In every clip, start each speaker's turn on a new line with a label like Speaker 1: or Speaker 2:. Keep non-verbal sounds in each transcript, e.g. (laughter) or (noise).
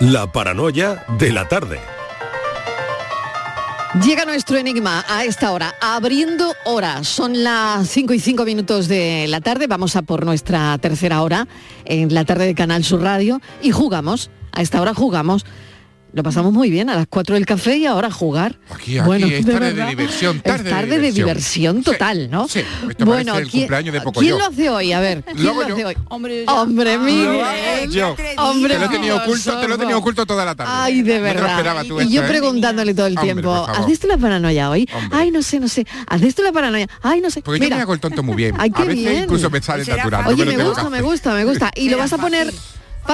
Speaker 1: La paranoia de la tarde.
Speaker 2: Llega nuestro enigma a esta hora, abriendo hora. Son las 5 y 5 minutos de la tarde. Vamos a por nuestra tercera hora en la tarde de Canal Sur Radio y jugamos. A esta hora jugamos. Lo pasamos muy bien a las 4 del café y ahora a jugar.
Speaker 3: Aquí, aquí es tarde de diversión, tarde,
Speaker 2: es tarde
Speaker 3: de
Speaker 2: de
Speaker 3: diversión,
Speaker 2: total, ¿no?
Speaker 3: Sí, esto
Speaker 2: bueno,
Speaker 3: el
Speaker 2: ¿quién,
Speaker 3: cumpleaños de Pocoyo.
Speaker 2: ¿quién lo hace hoy? A ver, ¿quién
Speaker 3: Luego
Speaker 2: lo
Speaker 3: yo.
Speaker 2: hace hoy?
Speaker 4: Hombre,
Speaker 2: Hombre mío.
Speaker 3: Yo.
Speaker 2: Hombre
Speaker 3: te lo he tenido
Speaker 2: mío,
Speaker 3: oculto, te lo he tenido oculto toda la tarde.
Speaker 2: Ay, de verdad.
Speaker 3: tú
Speaker 2: y
Speaker 3: esto,
Speaker 2: yo
Speaker 3: ¿eh?
Speaker 2: preguntándole todo el
Speaker 3: Hombre,
Speaker 2: tiempo. ¿haces tú la paranoia hoy?
Speaker 3: Hombre.
Speaker 2: Ay, no sé, no sé. ¿Haces tú la paranoia? Ay, no sé.
Speaker 3: Porque yo
Speaker 2: Mira,
Speaker 3: me hago el tonto muy bien.
Speaker 2: Ay, qué
Speaker 3: a veces
Speaker 2: bien.
Speaker 3: incluso me sale natural.
Speaker 2: Oye, me gusta, me gusta, me gusta. ¿Y lo vas a poner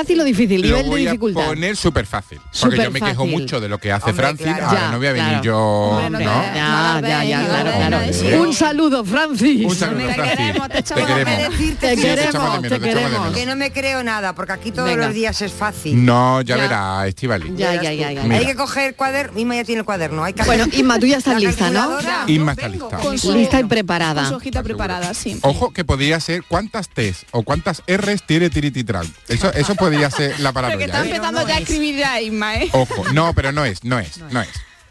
Speaker 5: fácil.
Speaker 2: o difícil?
Speaker 3: Lo
Speaker 2: Nivel de
Speaker 3: voy a
Speaker 2: dificultad.
Speaker 3: poner súper fácil. Porque yo me quejo mucho de lo que hace
Speaker 5: Hombre,
Speaker 3: Francis.
Speaker 5: claro.
Speaker 3: Ahora
Speaker 2: Ya,
Speaker 3: no voy a venir
Speaker 2: claro.
Speaker 3: yo.
Speaker 4: Hombre, no
Speaker 2: Ya, ya, ya, claro, claro. Un saludo, Francis.
Speaker 3: Un saludo,
Speaker 4: Te
Speaker 3: Francis.
Speaker 4: queremos, te
Speaker 3: queremos.
Speaker 2: Te
Speaker 3: Sí, te de
Speaker 2: queremos,
Speaker 3: menos,
Speaker 2: te
Speaker 3: de
Speaker 2: queremos.
Speaker 5: que no me creo nada, porque aquí todos
Speaker 2: Venga.
Speaker 5: los días es fácil.
Speaker 3: No, ya,
Speaker 2: Ya.
Speaker 3: verás, Estivali.
Speaker 2: Ya, ya, ya, ya.
Speaker 5: Hay que coger cuaderno. Inma ya tiene el cuaderno. Hay que
Speaker 2: Bueno, Inma, tú ya estás lista, ¿no?
Speaker 3: Inma está lista.
Speaker 2: Lista y
Speaker 4: Con
Speaker 2: preparada.
Speaker 4: su hojita preparada, sí.
Speaker 3: Ojo que podría ser cuántas T's o cuántas R's tiene Tirititran. Eso, eso podría ser la
Speaker 4: Pero que
Speaker 3: paranoia.
Speaker 4: está
Speaker 3: ¿eh?
Speaker 4: empezando
Speaker 5: no
Speaker 4: ya a
Speaker 5: es.
Speaker 4: escribir ya Isma, ¿eh?
Speaker 3: Ojo, no, pero no es, no es, no es.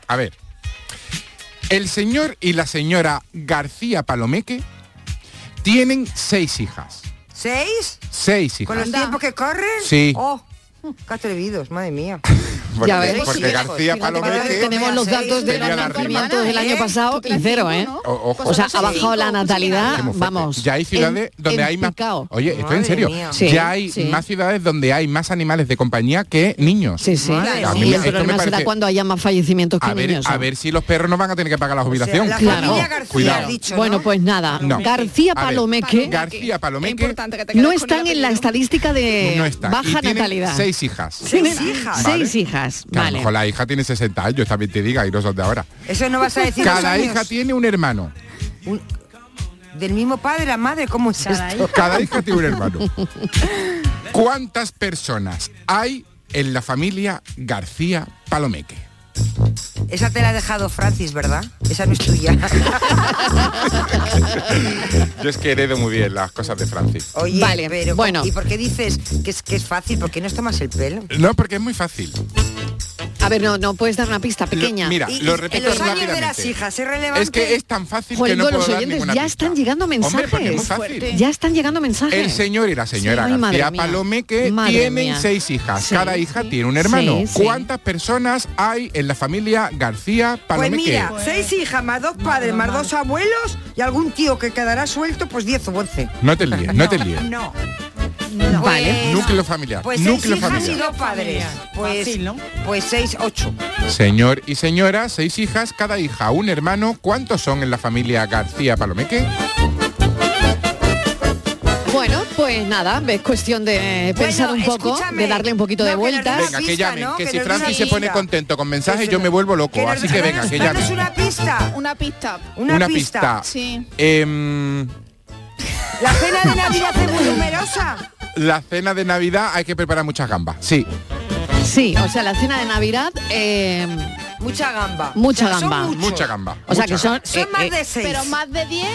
Speaker 3: A ver. El señor y la señora García Palomeque tienen seis hijas.
Speaker 5: ¿Seis?
Speaker 3: Seis
Speaker 5: ¿Con
Speaker 3: hijas.
Speaker 5: los tiempos que corren?
Speaker 3: Sí.
Speaker 5: Oh, qué atrevidos, madre mía. (laughs)
Speaker 3: Porque,
Speaker 2: Ya ves.
Speaker 3: porque
Speaker 5: Sí,
Speaker 3: García Palomeque
Speaker 2: Tenemos los datos de los nacimientos del año
Speaker 5: ¿eh?
Speaker 2: pasado y cero, ¿eh?
Speaker 3: O- ojo.
Speaker 2: O sea,
Speaker 4: Pues
Speaker 2: ha bajado la natalidad, vamos.
Speaker 3: Ya hay ciudades
Speaker 2: en-
Speaker 3: donde
Speaker 2: en
Speaker 3: hay más. Oye, esto en serio. ya hay
Speaker 2: sí.
Speaker 3: más ciudades donde hay más animales de compañía que niños.
Speaker 2: Sí, sí.
Speaker 3: A mí
Speaker 2: el problema será cuando haya más fallecimientos que
Speaker 3: A ver,
Speaker 2: niños.
Speaker 3: a
Speaker 2: ¿no?
Speaker 3: ver si los perros no van a tener que pagar la
Speaker 5: O sea,
Speaker 3: jubilación.
Speaker 5: la
Speaker 2: Claro.
Speaker 3: Cuidado.
Speaker 2: Bueno,
Speaker 5: ¿no?
Speaker 2: pues nada.
Speaker 3: No.
Speaker 2: García
Speaker 3: A
Speaker 2: Palomeque
Speaker 3: García Palomeque
Speaker 2: no están en la estadística de baja natalidad.
Speaker 3: seis hijas.
Speaker 5: Seis hijas.
Speaker 2: Seis hijas.
Speaker 3: Que a lo mejor la hija tiene 60 años, también te diga, y no son de ahora.
Speaker 5: Eso no vas a decir
Speaker 3: Cada
Speaker 5: años.
Speaker 3: hija tiene un hermano.
Speaker 5: Del mismo padre, la madre, ¿cómo es esto?
Speaker 3: Cada hija tiene un hermano. ¿Cuántas personas hay en la familia García Palomeque?
Speaker 5: Esa te la ha dejado Francis, ¿verdad? Esa no es tuya. (laughs)
Speaker 3: Yo es que heredo muy bien las cosas de Francis.
Speaker 5: Oye,
Speaker 2: Vale,
Speaker 5: pero
Speaker 2: bueno.
Speaker 5: ¿y por qué dices que es, que es fácil? ¿Por qué no tomas el pelo?
Speaker 3: No, porque es muy fácil.
Speaker 2: A ver, no, no puedes dar una pista pequeña.
Speaker 3: Lo- mira,
Speaker 5: Y-
Speaker 3: lo repito
Speaker 5: en los años de las hijas, ¿es relevante?
Speaker 3: Es que es tan fácil
Speaker 2: Joder,
Speaker 3: que no
Speaker 2: los
Speaker 3: puedo dar
Speaker 2: oyentes ya
Speaker 3: pista.
Speaker 2: están llegando
Speaker 3: Hombre, es
Speaker 2: mensajes.
Speaker 3: fácil.
Speaker 2: Ya están llegando mensajes.
Speaker 3: El señor y la señora
Speaker 2: Sí, madre
Speaker 3: García
Speaker 2: mía.
Speaker 3: Palomeque
Speaker 2: Madre
Speaker 3: tienen
Speaker 2: mía.
Speaker 3: seis hijas.
Speaker 2: Sí,
Speaker 3: Cada hija
Speaker 2: sí.
Speaker 3: tiene un hermano.
Speaker 2: Sí, sí.
Speaker 3: ¿Cuántas personas hay en la familia García
Speaker 5: Pues
Speaker 3: Palomeque?
Speaker 5: mira, seis hijas, más dos padres, más dos abuelos y algún tío que quedará suelto, pues 10 o 11.
Speaker 3: No te líes, no te (laughs) líes.
Speaker 5: No.
Speaker 2: Vale.
Speaker 3: Núcleo familiar.
Speaker 5: Pues seis
Speaker 3: núcleo
Speaker 5: hijas y
Speaker 3: familiar.
Speaker 5: dos padres. Pues,
Speaker 6: Fácil, ¿no?
Speaker 5: pues seis, ocho.
Speaker 3: Señor y señora, seis hijas, cada hija un hermano. ¿Cuántos son en la familia García Palomeque?
Speaker 2: Bueno, pues nada, es cuestión de pensar
Speaker 5: Bueno,
Speaker 2: un poco, de darle un poquito de
Speaker 5: No,
Speaker 2: vueltas.
Speaker 3: Venga, que
Speaker 5: pista,
Speaker 3: llamen,
Speaker 5: ¿no?
Speaker 3: que,
Speaker 5: Que
Speaker 3: si Francis se
Speaker 5: una
Speaker 3: pone
Speaker 5: pista.
Speaker 3: contento con mensajes,
Speaker 5: Eso
Speaker 3: yo me vuelvo loco.
Speaker 5: Que
Speaker 3: Así que venga, que llamen.
Speaker 5: una pista.
Speaker 4: Una pista.
Speaker 5: Una, pista.
Speaker 4: Sí.
Speaker 3: Em,
Speaker 5: La cena de Navidad es muy numerosa.
Speaker 3: La cena de Navidad hay que preparar muchas gambas. Sí.
Speaker 2: Sí, o sea, la cena de Navidad, eh,
Speaker 5: Mucha gamba.
Speaker 2: Mucha
Speaker 5: O sea, son
Speaker 2: gamba.
Speaker 3: Mucha gamba.
Speaker 2: o sea que son...
Speaker 5: Son
Speaker 2: eh,
Speaker 5: más
Speaker 2: eh,
Speaker 5: de seis.
Speaker 4: Pero más de 10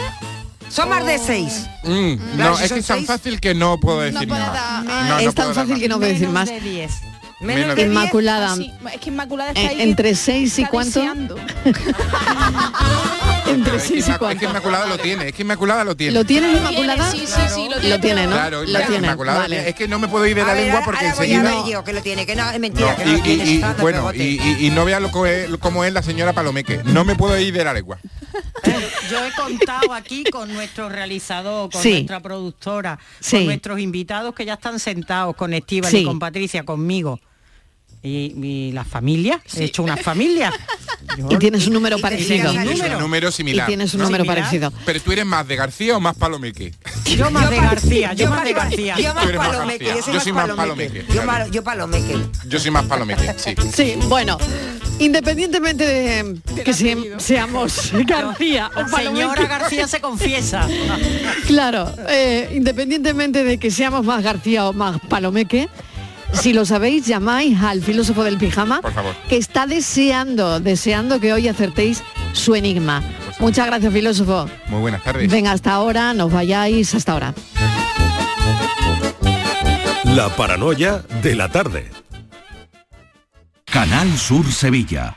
Speaker 5: Son más de seis.
Speaker 3: Mm, no,
Speaker 5: si
Speaker 3: es que es tan
Speaker 5: seis,
Speaker 3: fácil que no puedo decir
Speaker 4: puede
Speaker 3: nada.
Speaker 4: dar-
Speaker 3: No,
Speaker 4: ah,
Speaker 3: no
Speaker 2: es
Speaker 3: puedo
Speaker 2: tan fácil
Speaker 3: más.
Speaker 2: que no puedo decir más.
Speaker 6: de 10.
Speaker 5: Menos
Speaker 3: Menos
Speaker 5: de
Speaker 3: de-
Speaker 5: diez.
Speaker 2: Inmaculada,
Speaker 4: Sí, es que Inmaculada está
Speaker 2: eh,
Speaker 4: ahí.
Speaker 2: entre 6 y cuánto? (laughs) (laughs) Entre
Speaker 3: Es que
Speaker 2: 6 y
Speaker 3: Inmac- es que
Speaker 2: cuánto.
Speaker 3: Inmaculada lo tiene, es que Inmaculada lo tiene.
Speaker 2: ¿Lo tienes, Inmaculada?
Speaker 4: tiene, Sí, sí, sí, lo tiene.
Speaker 2: Lo tiene, ¿no?
Speaker 3: Claro,
Speaker 2: lo tiene.
Speaker 3: Inmaculada
Speaker 2: vale.
Speaker 3: tiene. Es que no me puedo ir de
Speaker 5: A
Speaker 3: la
Speaker 5: ver,
Speaker 3: lengua porque
Speaker 5: ahora voy a
Speaker 3: enseguida...
Speaker 5: ver yo que lo tiene, que no, es
Speaker 3: No,
Speaker 5: mentira, que no
Speaker 3: y,
Speaker 5: lo tiene.
Speaker 3: y- y- bueno, y, y- y no vea lo que es, cómo es la señora Palomeque. No me puedo ir de la lengua.
Speaker 6: Yo he contado aquí con nuestro realizador, con
Speaker 2: Sí.
Speaker 6: nuestra productora,
Speaker 2: Sí.
Speaker 6: con nuestros invitados que ya están sentados con Estíbal
Speaker 2: Sí.
Speaker 6: y con Patricia, conmigo. Y, y la familia, he hecho una familia. Yo- (laughs)
Speaker 2: Y tienes un número
Speaker 5: y- y
Speaker 2: parecido.
Speaker 5: tengas
Speaker 3: Es
Speaker 5: número.
Speaker 3: un número
Speaker 2: Y
Speaker 3: similar.
Speaker 2: tienes un
Speaker 3: ¿no?
Speaker 2: número
Speaker 6: Similar.
Speaker 2: parecido.
Speaker 3: Pero tú eres más de García o más Palomeque. (laughs)
Speaker 6: yo más de García, yo, más de García.
Speaker 5: Yo más palomeque, yo soy
Speaker 3: Yo
Speaker 5: más palomeque.
Speaker 3: palomeque,
Speaker 5: Yo,
Speaker 3: claro.
Speaker 5: mal- yo palomeque.
Speaker 3: Yo soy más Palomeque, sí.
Speaker 2: Sí, bueno, independientemente de que se- seamos (laughs) García o
Speaker 6: La señora
Speaker 2: Palomeque,
Speaker 6: García se confiesa.
Speaker 2: claro, eh, independientemente de que seamos más García o más Palomeque, si lo sabéis, llamáis al filósofo del pijama,
Speaker 3: Por favor.
Speaker 2: que está deseando, deseando que hoy acertéis su enigma. Muchas gracias, filósofo.
Speaker 3: Muy buenas tardes.
Speaker 2: Venga, hasta ahora, nos vayáis hasta ahora.
Speaker 1: La paranoia de la tarde.
Speaker 7: Canal Sur Sevilla.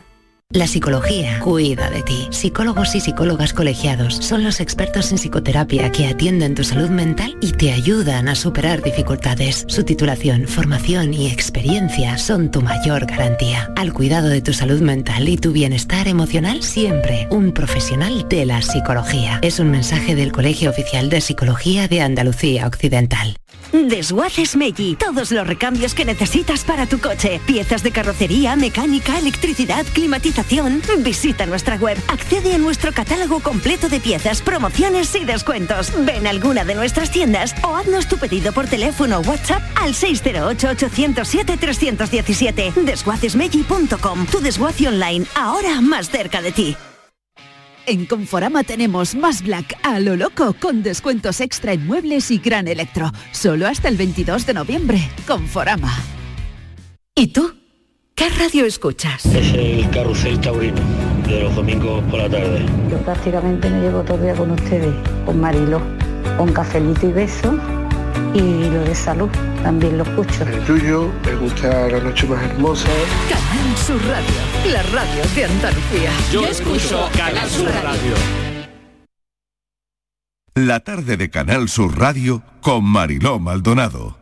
Speaker 8: La psicología cuida de ti. Psicólogos y psicólogas colegiados son los expertos en psicoterapia que atienden tu salud mental y te ayudan a superar dificultades. Su titulación, formación y experiencia son tu mayor garantía. Al cuidado de tu salud mental y tu bienestar emocional, siempre un profesional de la psicología. Es un mensaje del Colegio Oficial de Psicología de Andalucía Occidental.
Speaker 9: Desguaces Meggi. Todos los recambios que necesitas para tu coche. Piezas de carrocería, mecánica, electricidad, climatización. Visita nuestra web. Accede a nuestro catálogo completo de piezas, promociones y descuentos. Ven a alguna de nuestras tiendas o haznos tu pedido por teléfono o WhatsApp al 608-807-317. Desguacesmeggi.com. Tu desguace online, ahora más cerca de ti.
Speaker 10: En Conforama tenemos más Black a lo loco con descuentos extra en muebles y gran electro. Solo hasta el 22 de noviembre. Conforama.
Speaker 11: ¿Y tú? ¿Qué radio escuchas?
Speaker 12: Es el carrusel taurino de los domingos por la tarde.
Speaker 13: Yo prácticamente me llevo todo el día con ustedes, con Marilo, con cafelito y beso y lo de salud también lo escucho.
Speaker 14: El tuyo, me gusta la noche más hermosa.
Speaker 11: Canal Sur Radio, la radio de Andalucía.
Speaker 15: Yo, escucho Canal Sur Radio.
Speaker 7: La tarde de Canal Sur Radio con Mariló Maldonado.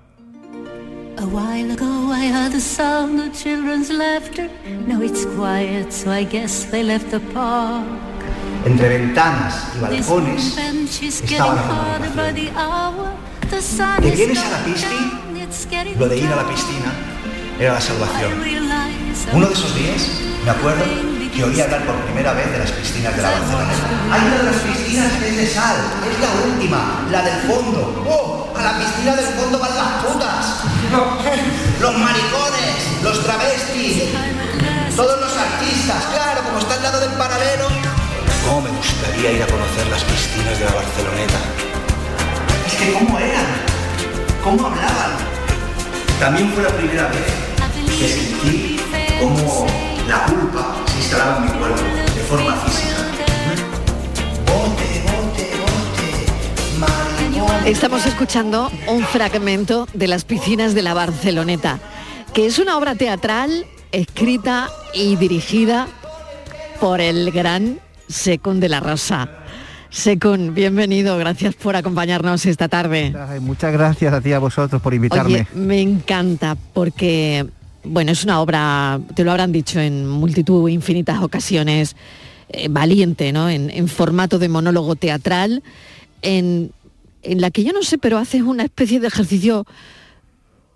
Speaker 16: A while ago I heard the sound of children's laughter. Now it's quiet, so I guess they left the park.
Speaker 17: Entre ventanas y balcones estaba la
Speaker 16: harder by the hour. The sun
Speaker 17: ¿Te
Speaker 16: is
Speaker 17: vienes a la
Speaker 16: going
Speaker 17: pisci?
Speaker 16: down, it's getting
Speaker 17: Lo de ir a la piscina era la salvación. Uno de esos días, me acuerdo que oí hablar por primera vez de las piscinas de la Barceloneta. Hay una de las piscinas que es de sal, es la última, la del fondo. ¡Oh! A la piscina del fondo van las putas. (laughs) Los maricones, los travestis, todos los artistas, claro, como está al lado del paralelo. ¿Cómo me gustaría ir a conocer las piscinas de la Barceloneta? Es que cómo eran, cómo hablaban. También fue la primera vez que sentí cómo la culpa se instalaba en mi cuerpo de forma física.
Speaker 2: Estamos escuchando un fragmento de las piscinas de la Barceloneta, que es una obra teatral escrita y dirigida por el gran Secund de la Rosa. Secund, bienvenido, gracias por acompañarnos esta tarde.
Speaker 18: Muchas gracias a ti a vosotros por invitarme.
Speaker 2: Oye, me encanta porque, bueno, es una obra, te lo habrán dicho en multitud, infinitas ocasiones, eh, valiente, ¿no? En, en formato de monólogo teatral, en, en la que yo no sé, pero haces una especie de ejercicio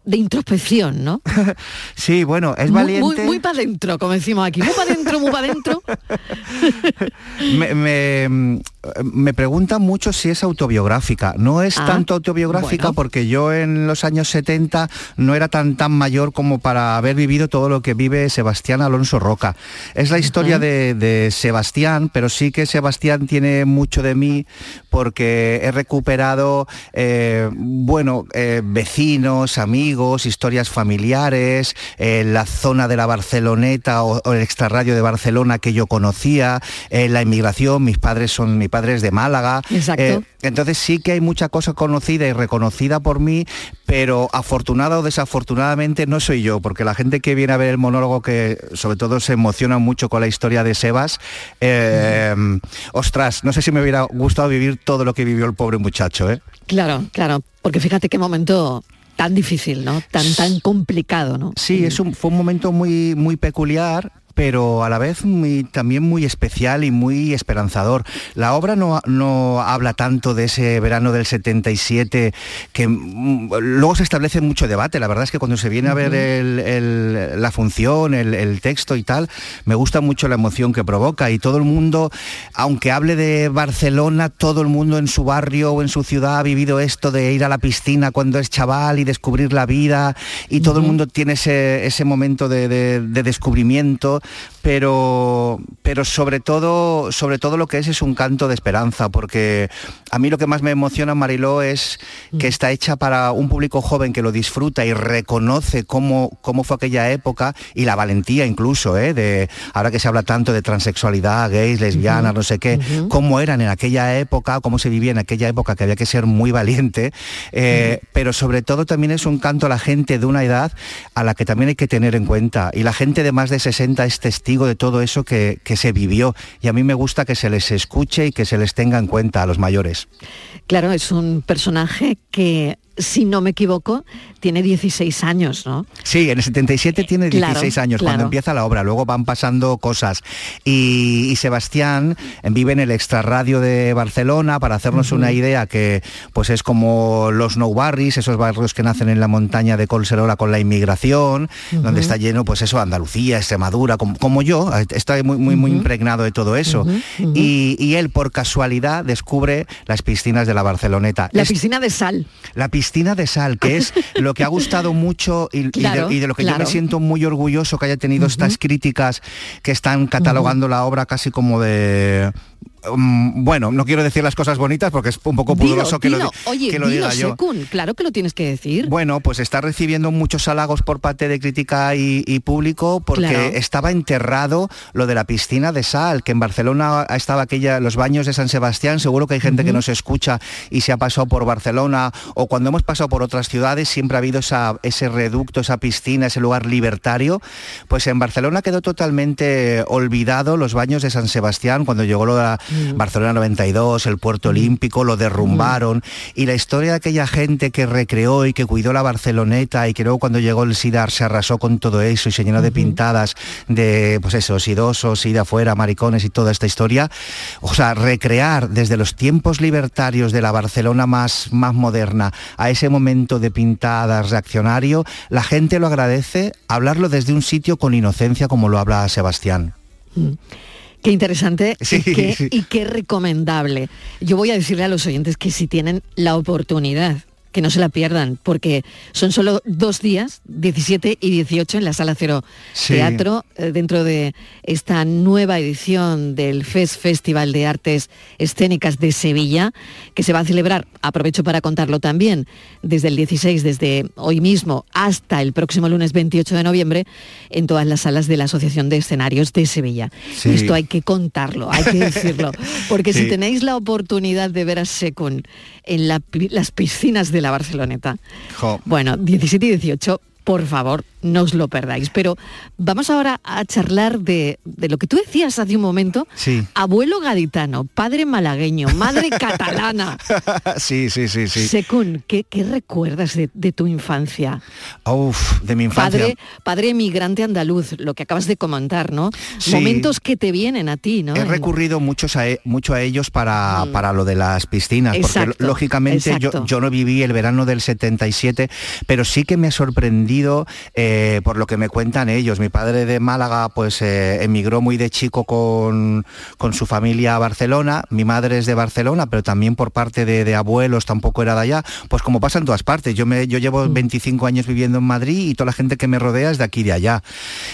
Speaker 2: de introspección, ¿no? (laughs)
Speaker 18: Sí, bueno, es
Speaker 2: Muy-
Speaker 18: valiente.
Speaker 2: Muy, para adentro, como decimos aquí. Muy para adentro, muy para adentro. (laughs)
Speaker 18: me, me- me preguntan mucho si es autobiográfica. No es
Speaker 2: Ah,
Speaker 18: tanto autobiográfica
Speaker 2: bueno.
Speaker 18: porque yo en los años 70 no era tan tan mayor como para haber vivido todo lo que vive Sebastián Alonso Roca. Es la historia de, de Sebastián, pero sí que Sebastián tiene mucho de mí porque he recuperado, eh, bueno, eh, vecinos, amigos, historias familiares, eh, la zona de la Barceloneta o, o el extrarradio de Barcelona que yo conocía, la inmigración, mis padres son, mi padre es de Málaga.
Speaker 2: Exacto.
Speaker 18: Eh, entonces sí que hay mucha cosa conocida y reconocida por mí, pero afortunada o desafortunadamente no soy yo, porque la gente que viene a ver el monólogo, que sobre todo se emociona mucho con la historia de Sebas, eh, ostras, no sé si me hubiera gustado vivir todo lo que vivió el pobre muchacho, ¿eh?
Speaker 2: Claro, claro, porque fíjate qué momento tan difícil, ¿no? Tan tan complicado, ¿no?
Speaker 18: Sí, es un, fue un momento muy, muy peculiar pero a la vez muy- también muy especial y muy esperanzador. La obra no, no habla tanto de ese verano del 77, que mm, luego se establece mucho debate. La verdad es que cuando se viene a ver el- el- la función, el, el texto y tal, me gusta mucho la emoción que provoca y todo el mundo, aunque hable de Barcelona, todo el mundo en su barrio o en su ciudad ha vivido esto de ir a la piscina cuando es chaval y descubrir la vida y todo el mundo tiene ese, ese momento de, de- de descubrimiento, pero, pero sobre, todo, sobre todo lo que es es un canto de esperanza, porque a mí lo que más me emociona, Mariló, es que está hecha para un público joven que lo disfruta y reconoce cómo, cómo fue aquella época y la valentía incluso, ¿eh? de, ahora que se habla tanto de transexualidad, gays, lesbianas, no sé qué, cómo eran en aquella época, cómo se vivía en aquella época, que había que ser muy valiente, eh, pero sobre todo también es un canto a la gente de una edad a la que también hay que tener en cuenta. Y la gente de más de 60 es testigo de todo eso que, que se vivió. Y a mí me gusta que se les escuche y que se les tenga en cuenta a los mayores.
Speaker 2: Claro, es un personaje que, si no me equivoco, tiene 16 años, ¿no?
Speaker 18: Sí, en el 77 tiene
Speaker 2: claro,
Speaker 18: 16 años cuando empieza la obra, luego van pasando cosas. Y, y Sebastián vive en el extrarradio de Barcelona, para hacernos una idea que pues es como los no barris, esos barrios que nacen en la montaña de Colserola con la inmigración, donde está lleno pues eso, Andalucía, Extremadura, como, como yo, está muy, muy, muy impregnado de todo eso. Y, y él por casualidad descubre las piscinas de la Barceloneta.
Speaker 2: La
Speaker 18: Es-
Speaker 2: piscina de sal.
Speaker 18: la piscina de sal, que es (laughs) lo que ha gustado mucho y, y de-
Speaker 2: Claro,
Speaker 18: y de, lo que yo me siento muy orgulloso que haya tenido estas críticas que están catalogando la obra casi como de... mm, bueno, no quiero decir las cosas bonitas porque es un poco
Speaker 2: Dilo,
Speaker 18: pudoroso que, lo,
Speaker 2: dilo.
Speaker 18: di-
Speaker 2: Oye,
Speaker 18: que lo
Speaker 2: dilo,
Speaker 18: diga yo.
Speaker 2: Claro que lo tienes que decir.
Speaker 18: Bueno, pues está recibiendo muchos halagos por parte de crítica y, y público porque
Speaker 2: Claro.
Speaker 18: estaba enterrado lo de la piscina de sal, que en Barcelona estaba aquella, los baños de San Sebastián, seguro que hay gente que nos escucha y se ha pasado por Barcelona o cuando hemos pasado por otras ciudades siempre ha habido esa- ese reducto, esa piscina, ese lugar libertario. Pues en Barcelona quedó totalmente olvidado los baños de San Sebastián cuando llegó lo la Barcelona 92, el puerto olímpico, lo derrumbaron. Y la historia de aquella gente que recreó y que cuidó la Barceloneta y que luego cuando llegó el SIDAR se arrasó con todo eso y se llenó de pintadas de pues eso, sidosos, ida afuera, maricones y toda esta historia. O sea, recrear desde los tiempos libertarios de la Barcelona más, más moderna a ese momento de pintadas reaccionario, la gente lo agradece, hablarlo desde un sitio con inocencia como lo habla Sebastián.
Speaker 2: Qué interesante
Speaker 18: Sí,
Speaker 2: y, qué,
Speaker 18: sí.
Speaker 2: y qué recomendable. Yo voy a decirle a los oyentes que si tienen la oportunidad, que no se la pierdan, porque son solo dos días, 17 y 18 en la Sala Cero
Speaker 18: Sí.
Speaker 2: Teatro, eh, dentro de esta nueva edición del FES Festival de Artes Escénicas de Sevilla, que se va a celebrar, aprovecho para contarlo también, desde el 16, desde hoy mismo hasta el próximo lunes 28 de noviembre, en todas las salas de la Asociación de Escenarios de Sevilla.
Speaker 18: Sí.
Speaker 2: Esto hay que contarlo, hay que decirlo, (laughs) porque si tenéis la oportunidad de ver a Secun en la las piscinas de la Barceloneta,
Speaker 18: Jo.
Speaker 2: bueno, 17 y 18, por favor, no os lo perdáis. Pero vamos ahora a charlar de, de lo que tú decías hace un momento.
Speaker 18: Sí.
Speaker 2: Abuelo gaditano, padre malagueño, madre (laughs) catalana.
Speaker 18: sí, sí, sí, sí.
Speaker 2: Secún, ¿qué, qué recuerdas de, de tu infancia?
Speaker 18: Uf, de mi infancia.
Speaker 2: Padre, padre emigrante andaluz, lo que acabas de comentar, ¿no?
Speaker 18: Sí.
Speaker 2: Momentos que te vienen a ti, ¿no?
Speaker 18: He recurrido muchos a e- mucho a ellos para, para lo de las piscinas, porque
Speaker 2: Mm.
Speaker 18: Lógicamente yo, yo no viví el verano del 77, pero sí que me sorprendió eh, por lo que me cuentan ellos. Mi padre de Málaga pues eh, emigró muy de chico con, con, su familia a Barcelona, mi madre es de Barcelona, pero también por parte de, de abuelos tampoco era de allá, pues como pasa en todas partes. Yo, me, yo llevo 25 años viviendo en Madrid y toda la gente que me rodea es de aquí y de allá.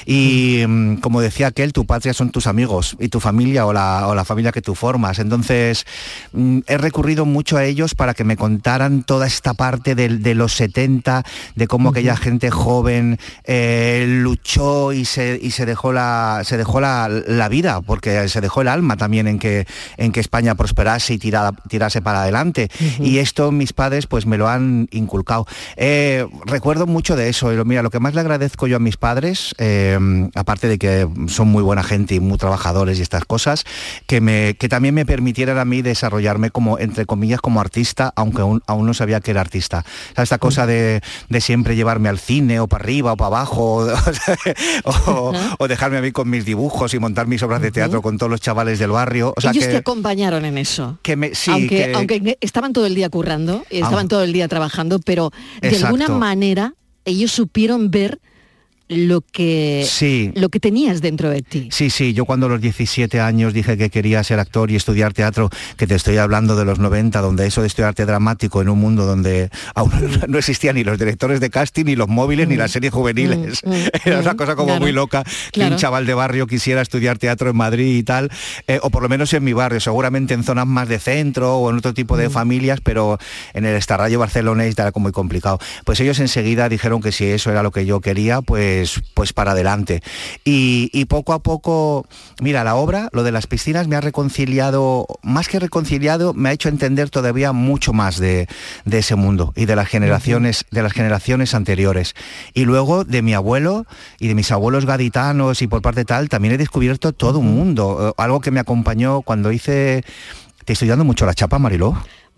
Speaker 18: Y mm, como decía aquel, tu patria son tus amigos y tu familia o la, o la familia que tú formas. Entonces, mm, he recurrido mucho a ellos para que me contaran toda esta parte de, de los 70, de cómo aquella gente joven eh, luchó y se, y se dejó, la, se dejó la, la, vida, porque se dejó el alma también en que, en que España prosperase y tirara, tirase para adelante. Uh -huh. Y esto mis padres pues me lo han inculcado. Eh, recuerdo mucho de eso. Y mira, lo que más le agradezco yo a mis padres, eh, aparte de que son muy buena gente y muy trabajadores y estas cosas, que, me, que también me permitieran a mí desarrollarme como, entre comillas, como artista, aunque aún, aún no sabía que era artista. O sea, esta cosa de, de, siempre llevarme al cine o para arriba o para abajo, o, (laughs) o, dejarme a mí con mis dibujos y montar mis obras de teatro con todos los chavales del barrio. O sea,
Speaker 2: Ellos
Speaker 18: que,
Speaker 2: te acompañaron en eso.
Speaker 18: Que me, sí,
Speaker 2: aunque,
Speaker 18: que...
Speaker 2: aunque estaban todo el día currando, y estaban ah. todo el día trabajando, pero de Exacto. alguna manera ellos supieron ver lo que
Speaker 18: sí.
Speaker 2: lo que tenías dentro de ti.
Speaker 18: Sí, sí, yo cuando a los 17 años dije que quería ser actor y estudiar teatro, que te estoy hablando de los 90, donde eso de estudiar arte dramático en un mundo donde aún (laughs) no existían ni los directores de casting, ni los móviles, mm. ni las series juveniles. Mm. (laughs) Era una cosa como
Speaker 2: claro.
Speaker 18: muy loca que un chaval de barrio quisiera estudiar teatro en Madrid y tal, eh, o por lo menos en mi barrio, seguramente en zonas más de centro o en otro tipo de familias, pero en el estarrayo barcelonés era como muy complicado. Pues ellos enseguida dijeron que si eso era lo que yo quería, pues pues, pues para adelante. Y, y, poco a poco, mira, la obra, lo de las piscinas me ha reconciliado, más que reconciliado, me ha hecho entender todavía mucho más de, de ese mundo y de las generaciones, de las generaciones anteriores. Y luego de mi abuelo y de mis abuelos gaditanos y por parte tal, también he descubierto todo un mundo. Eh, Algo que me acompañó cuando hice. Te estoy dando mucho la chapa, Mariló.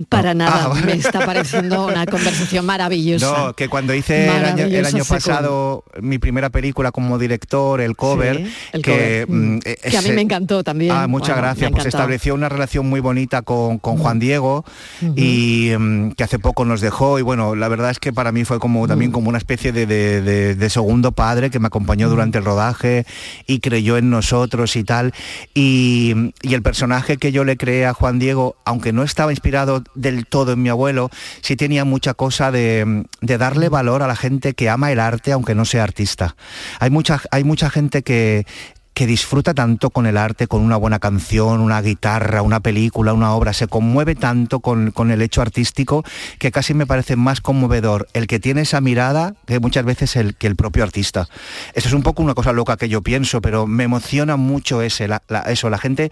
Speaker 2: Para nada, ah, me está pareciendo una conversación maravillosa.
Speaker 18: No, que cuando hice el año, el año pasado mi primera película como director, el cover,
Speaker 2: sí, el
Speaker 18: que,
Speaker 2: cover. Mm, que a mí me encantó también.
Speaker 18: Ah, muchas bueno, gracias. Pues estableció una relación muy bonita con, con Juan Diego uh -huh. y um, que hace poco nos dejó. Y bueno, la verdad es que para mí fue como también como una especie de, de, de, de segundo padre que me acompañó durante el rodaje y creyó en nosotros y tal. Y, y el personaje que yo le creé a Juan Diego, aunque no estaba inspirado del todo en mi abuelo, sí tenía mucha cosa de, de, darle valor a la gente que ama el arte aunque no sea artista. Hay hay mucha gente que, que disfruta tanto con el arte, con una buena canción, una guitarra, una película, una obra, se conmueve tanto con, con, el hecho artístico que casi me parece más conmovedor el que tiene esa mirada que muchas veces el, que el propio artista. Eso es un poco una cosa loca que yo pienso, pero me emociona mucho ese, la, la, eso, la gente,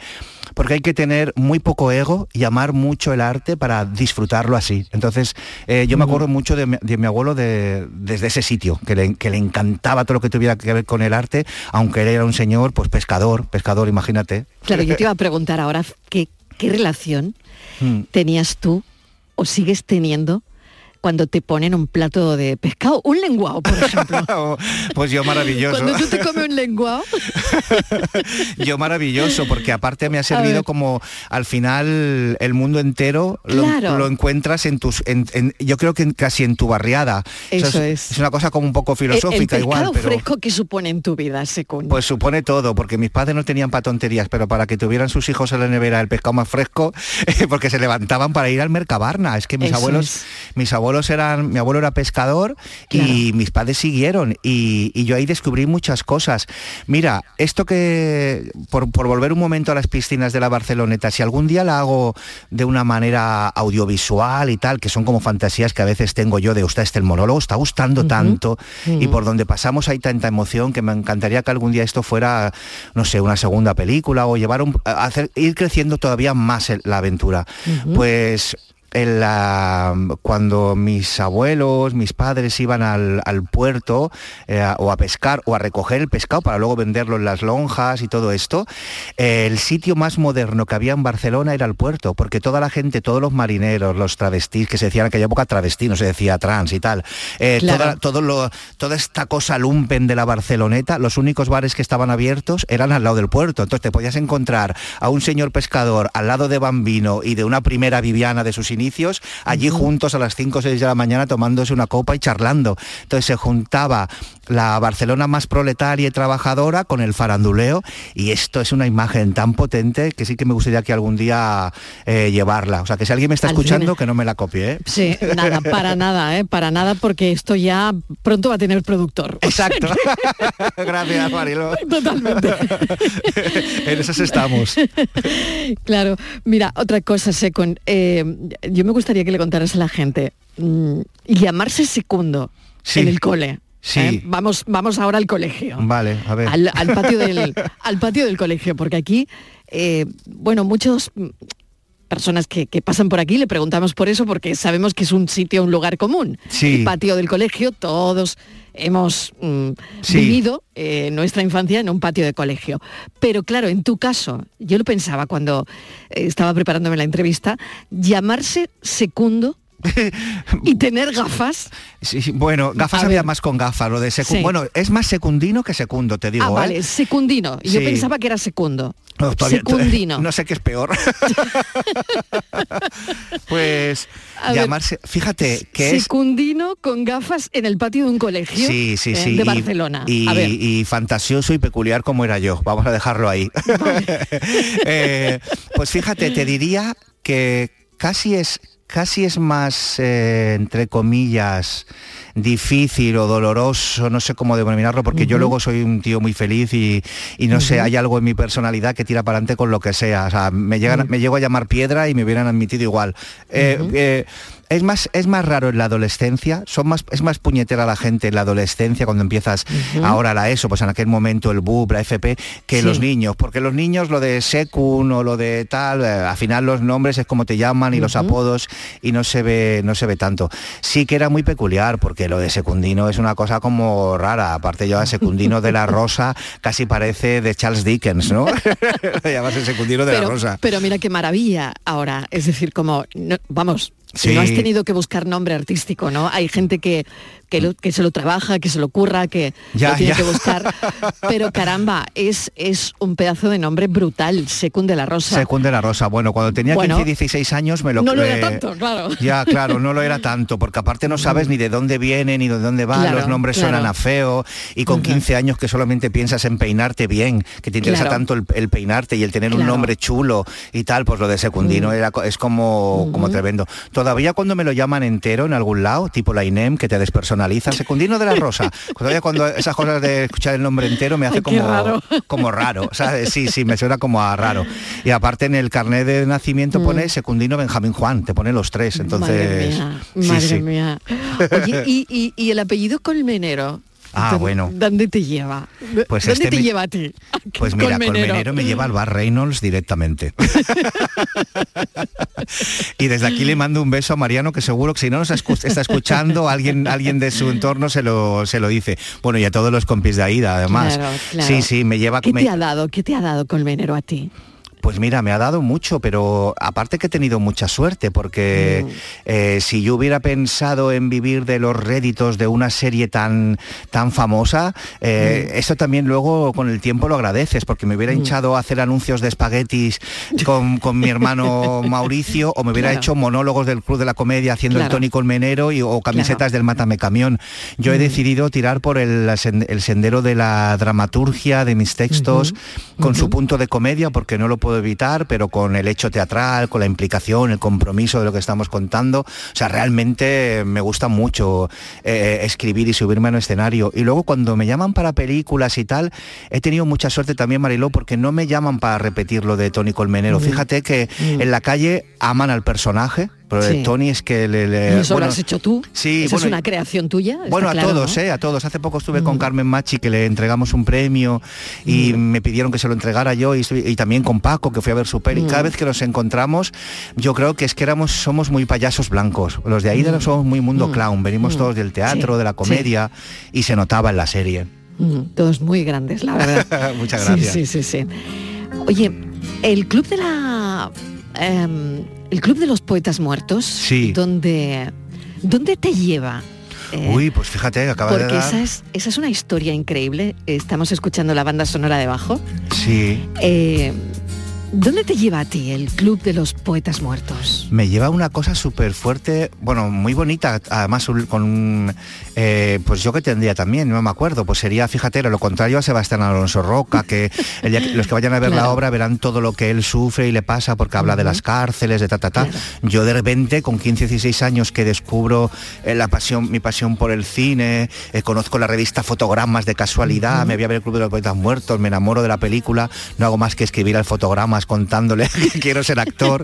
Speaker 18: porque hay que tener muy poco ego y amar mucho el arte para disfrutarlo así. Entonces, eh, yo me acuerdo mucho de mi, de mi abuelo de, desde ese sitio, que le, que le encantaba todo lo que tuviera que ver con el arte, aunque él era un señor pues pescador, pescador, imagínate.
Speaker 2: Claro, yo te iba a (laughs) preguntar ahora qué, qué relación hmm. tenías tú o sigues teniendo cuando te ponen un plato de pescado, un lenguado, por ejemplo. (laughs)
Speaker 18: pues yo maravilloso.
Speaker 2: Cuando tú te comes un lenguado. (laughs)
Speaker 18: yo maravilloso, porque aparte me ha servido como al final el mundo entero
Speaker 2: claro.
Speaker 18: lo, lo, encuentras en tus, en, en, yo creo que casi en tu barriada.
Speaker 2: Eso,
Speaker 18: Eso
Speaker 2: es,
Speaker 18: es, una cosa como un poco filosófica
Speaker 2: el, el
Speaker 18: igual.
Speaker 2: Pero... fresco que supone en tu vida, Secuño?
Speaker 18: Pues supone todo, porque mis padres no tenían para tonterías, pero para que tuvieran sus hijos en la nevera el pescado más fresco, (laughs) porque se levantaban para ir al Mercabarna. Es que mis
Speaker 2: Eso
Speaker 18: abuelos,
Speaker 2: es.
Speaker 18: mis abuelos eran, mi abuelo era pescador claro. y mis padres siguieron y, y, yo ahí descubrí muchas cosas. Mira, esto que, por, por, volver un momento a las piscinas de la Barceloneta, si algún día la hago de una manera audiovisual y tal, que son como fantasías que a veces tengo yo de usted, este el monólogo está gustando uh -huh. tanto uh -huh. y por donde pasamos hay tanta emoción que me encantaría que algún día esto fuera, no sé, una segunda película o llevar un, hacer, ir creciendo todavía más la aventura. Uh -huh. Pues en la, cuando mis abuelos, mis padres iban al, al puerto eh, o a pescar o a recoger el pescado para luego venderlo en las lonjas y todo esto, eh, el sitio más moderno que había en Barcelona era el puerto, porque toda la gente, todos los marineros, los travestis, que se decían en aquella época travestí, no se decía trans y tal, eh, claro. toda, todo lo, toda esta cosa lumpen de la Barceloneta, los únicos bares que estaban abiertos eran al lado del puerto, entonces te podías encontrar a un señor pescador al lado de Bambino y de una primera Viviana de sus inicios, allí juntos a las 5 o 6 de la mañana tomándose una copa y charlando. Entonces se juntaba la Barcelona más proletaria y trabajadora con el faranduleo y esto es una imagen tan potente que sí que me gustaría que algún día eh, llevarla. O sea, que si alguien me está escuchando, que no me la copie. ¿eh?
Speaker 2: Sí, nada, para nada, ¿eh? para nada, porque esto ya pronto va a tener productor.
Speaker 18: Exacto. (laughs) Gracias, Marilo.
Speaker 2: Totalmente.
Speaker 18: en esas estamos. (laughs)
Speaker 2: claro, mira, otra cosa, Secon, eh, yo me gustaría que le contaras a la gente, mm, llamarse segundo en el cole.
Speaker 18: Sí.
Speaker 2: ¿eh? Vamos, vamos ahora al colegio.
Speaker 18: Vale, a ver.
Speaker 2: Al, al patio, del, (laughs) al patio del colegio, porque aquí, eh, bueno, muchos personas que, que pasan por aquí le preguntamos por eso, porque sabemos que es un sitio, un lugar común.
Speaker 18: Sí.
Speaker 2: El patio del colegio, todos hemos mm,
Speaker 18: Sí.
Speaker 2: vivido eh, nuestra infancia en un patio de colegio. Pero claro, en tu caso, yo lo pensaba cuando eh, estaba preparándome la entrevista, llamarse segundo y tener gafas.
Speaker 18: Sí, bueno, gafas
Speaker 2: A
Speaker 18: había
Speaker 2: ver.
Speaker 18: más con gafas, lo de
Speaker 2: Sí.
Speaker 18: Bueno, es más secundino que secundo, te digo.
Speaker 2: ah,
Speaker 18: ¿eh?
Speaker 2: vale, secundino. Yo
Speaker 18: Sí.
Speaker 2: pensaba que era segundo.
Speaker 18: No, todavía-
Speaker 2: Secundino. (laughs)
Speaker 18: No sé qué es peor. (laughs) pues
Speaker 2: A ver,
Speaker 18: llamarse, fíjate que es
Speaker 2: Secundino con gafas en el patio de un colegio
Speaker 18: Sí, sí,
Speaker 2: eh, de
Speaker 18: y-
Speaker 2: Barcelona.
Speaker 18: Y,
Speaker 2: a ver,
Speaker 18: y fantasioso y peculiar como era yo. Vamos a dejarlo ahí. (laughs) Eh, pues fíjate, te diría que casi es casi es más, eh, entre comillas, difícil o doloroso, no sé cómo denominarlo, porque yo luego soy un tío muy feliz y, y no sé, hay algo en mi personalidad que tira para adelante con lo que sea. O sea, me, llegan, me llego a llamar piedra y me hubieran admitido igual. Eh, eh, es más, es más raro en la adolescencia, son más, es más puñetera la gente en la adolescencia cuando empiezas ahora la ESO, pues en aquel momento el BUP, la FP, que
Speaker 19: Sí.
Speaker 18: los niños, porque los niños lo de secun o lo de tal, eh, al final los nombres es como te llaman y los apodos y no se ve, no se ve tanto. Sí que era muy peculiar, porque lo de secundino es una cosa como rara, aparte yo a secundino de la Rosa (laughs) casi parece de Charles Dickens, ¿no? (laughs) (laughs) Llamarse secundino de
Speaker 2: pero,
Speaker 18: la Rosa.
Speaker 2: pero mira qué maravilla ahora. Es decir, como, no- vamos,
Speaker 18: Sí.
Speaker 2: no has tenido que buscar nombre artístico, ¿no? Hay gente que, que, lo- que se lo trabaja, que se lo curra, que
Speaker 18: Ya,
Speaker 2: lo tiene
Speaker 18: ya.
Speaker 2: que buscar. (laughs) Pero caramba, es, es un pedazo de nombre brutal, Secund de la Rosa.
Speaker 18: Secund de la Rosa. Bueno, cuando tenía
Speaker 2: Bueno,
Speaker 18: 15 y 16 años me lo
Speaker 2: no lo era tanto, claro.
Speaker 18: Ya, claro, no lo era tanto, porque aparte no sabes ni de dónde viene, ni de dónde va,
Speaker 2: Claro,
Speaker 18: los nombres
Speaker 2: claro.
Speaker 18: suenan a feo, y con 15 años que solamente piensas en peinarte bien, que te interesa
Speaker 2: Claro.
Speaker 18: tanto el, el peinarte y el tener un nombre chulo y tal, pues lo de secundino era, es como, como tremendo. Todavía cuando me lo llaman entero en algún lado, tipo la INEM, que te despersonaliza, secundino de la (laughs) Rosa, todavía cuando esas cosas de escuchar el nombre entero me hace
Speaker 2: Ay,
Speaker 18: como
Speaker 2: raro.
Speaker 18: como raro, ¿sabes? Sí, sí, me suena como a raro. Y aparte en el carnet de nacimiento pone secundino Benjamín Juan, te pone los tres, entonces...
Speaker 2: Mm. Madre mía,
Speaker 18: sí,
Speaker 2: madre
Speaker 18: sí.
Speaker 2: mía. Oye, y, y- y el apellido Colmenero?
Speaker 18: Ah,
Speaker 2: ¿dó-
Speaker 18: bueno.
Speaker 2: ¿Dónde te lleva?
Speaker 18: Pues
Speaker 2: ¿Dónde
Speaker 18: este
Speaker 2: te
Speaker 18: me-
Speaker 2: lleva a ti? (laughs)
Speaker 18: Pues mira,
Speaker 2: Colmenero.
Speaker 18: Colmenero me lleva al bar Reynolds directamente. (laughs) y desde aquí le mando un beso a Mariano, que seguro que si no nos está escuchando, alguien, alguien de su entorno se lo, se lo dice. Bueno, y a todos los compis de Aida, además.
Speaker 2: Claro, claro.
Speaker 18: Sí, sí, me lleva...
Speaker 2: ¿Qué
Speaker 18: me-
Speaker 2: te ha dado? ¿Qué te ha dado Colmenero a ti?
Speaker 18: Pues mira, me ha dado mucho, pero aparte que he tenido mucha suerte, porque
Speaker 2: Mm.
Speaker 18: eh, si yo hubiera pensado en vivir de los réditos de una serie tan, tan famosa, eh,
Speaker 2: Mm.
Speaker 18: eso también luego con el tiempo lo agradeces, porque me hubiera hinchado a hacer anuncios de espaguetis con, con mi hermano (laughs) Mauricio, o me hubiera
Speaker 2: Claro.
Speaker 18: hecho monólogos del Club de la Comedia haciendo el. Tony Colmenero y, o camisetas
Speaker 2: Claro.
Speaker 18: del Mátame Camión. Yo he
Speaker 2: Mm.
Speaker 18: decidido tirar por el sendero de la dramaturgia, de mis textos, con su punto de comedia, porque no lo puedo evitar, pero con el hecho teatral, con la implicación, el compromiso de lo que estamos contando. O sea, realmente me gusta mucho eh, escribir y subirme a un escenario. Y luego cuando me llaman para películas y tal, he tenido mucha suerte también, Mariló, porque no me llaman para repetir lo de Tony Colmenero.
Speaker 2: Mm.
Speaker 18: Fíjate que
Speaker 2: Mm.
Speaker 18: en la calle aman al personaje, pero
Speaker 2: Sí.
Speaker 18: Tony es que le... le-
Speaker 2: ¿Y eso
Speaker 18: bueno,
Speaker 2: lo has hecho tú?
Speaker 18: Sí,
Speaker 2: ¿Esa
Speaker 18: bueno,
Speaker 2: es una creación tuya?
Speaker 18: Bueno, a
Speaker 2: claro,
Speaker 18: todos,
Speaker 2: ¿no?
Speaker 18: ¿eh? A todos. Hace poco estuve con Carmen Machi, que le entregamos un premio y me pidieron que se lo entregara yo y, también con Paco, que fui a ver su peli.
Speaker 2: Mm.
Speaker 18: Cada vez que nos encontramos, yo creo que es que éramos, somos muy payasos blancos. Los de ahí de somos muy mundo
Speaker 2: Mm.
Speaker 18: clown. Venimos
Speaker 2: Mm.
Speaker 18: todos del teatro,
Speaker 2: Sí,
Speaker 18: de la comedia y se notaba en la serie.
Speaker 2: Mm, Todos muy grandes, la verdad. (laughs)
Speaker 18: Muchas
Speaker 2: Sí,
Speaker 18: gracias.
Speaker 2: Sí, sí, sí. Oye, el club de la... em, el club de los poetas muertos,
Speaker 18: Sí.
Speaker 2: ¿dónde, ¿dónde te lleva? Eh,
Speaker 18: Uy, pues fíjate, acaba de dar...
Speaker 2: esa es, esa es una historia increíble. Estamos escuchando la banda sonora debajo.
Speaker 18: Sí.
Speaker 2: Eh, ¿Dónde te lleva a ti el Club de los Poetas Muertos?
Speaker 18: Me lleva una cosa súper fuerte, bueno, muy bonita, además con un, eh, pues yo que tendría también, no me acuerdo, pues sería, fíjate, lo contrario a Sebastián Alonso Roca, que (laughs) el día que- los que vayan a ver la obra verán todo lo que él sufre y le pasa porque habla de las cárceles, de ta, ta, ta. Yo de repente, con 15, 16 años que descubro eh, la pasión, mi pasión por el cine, eh, conozco la revista Fotogramas de casualidad, me voy a ver el Club de los Poetas Muertos, me enamoro de la película, no hago más que escribir al fotogramas contándole (laughs) que quiero ser actor.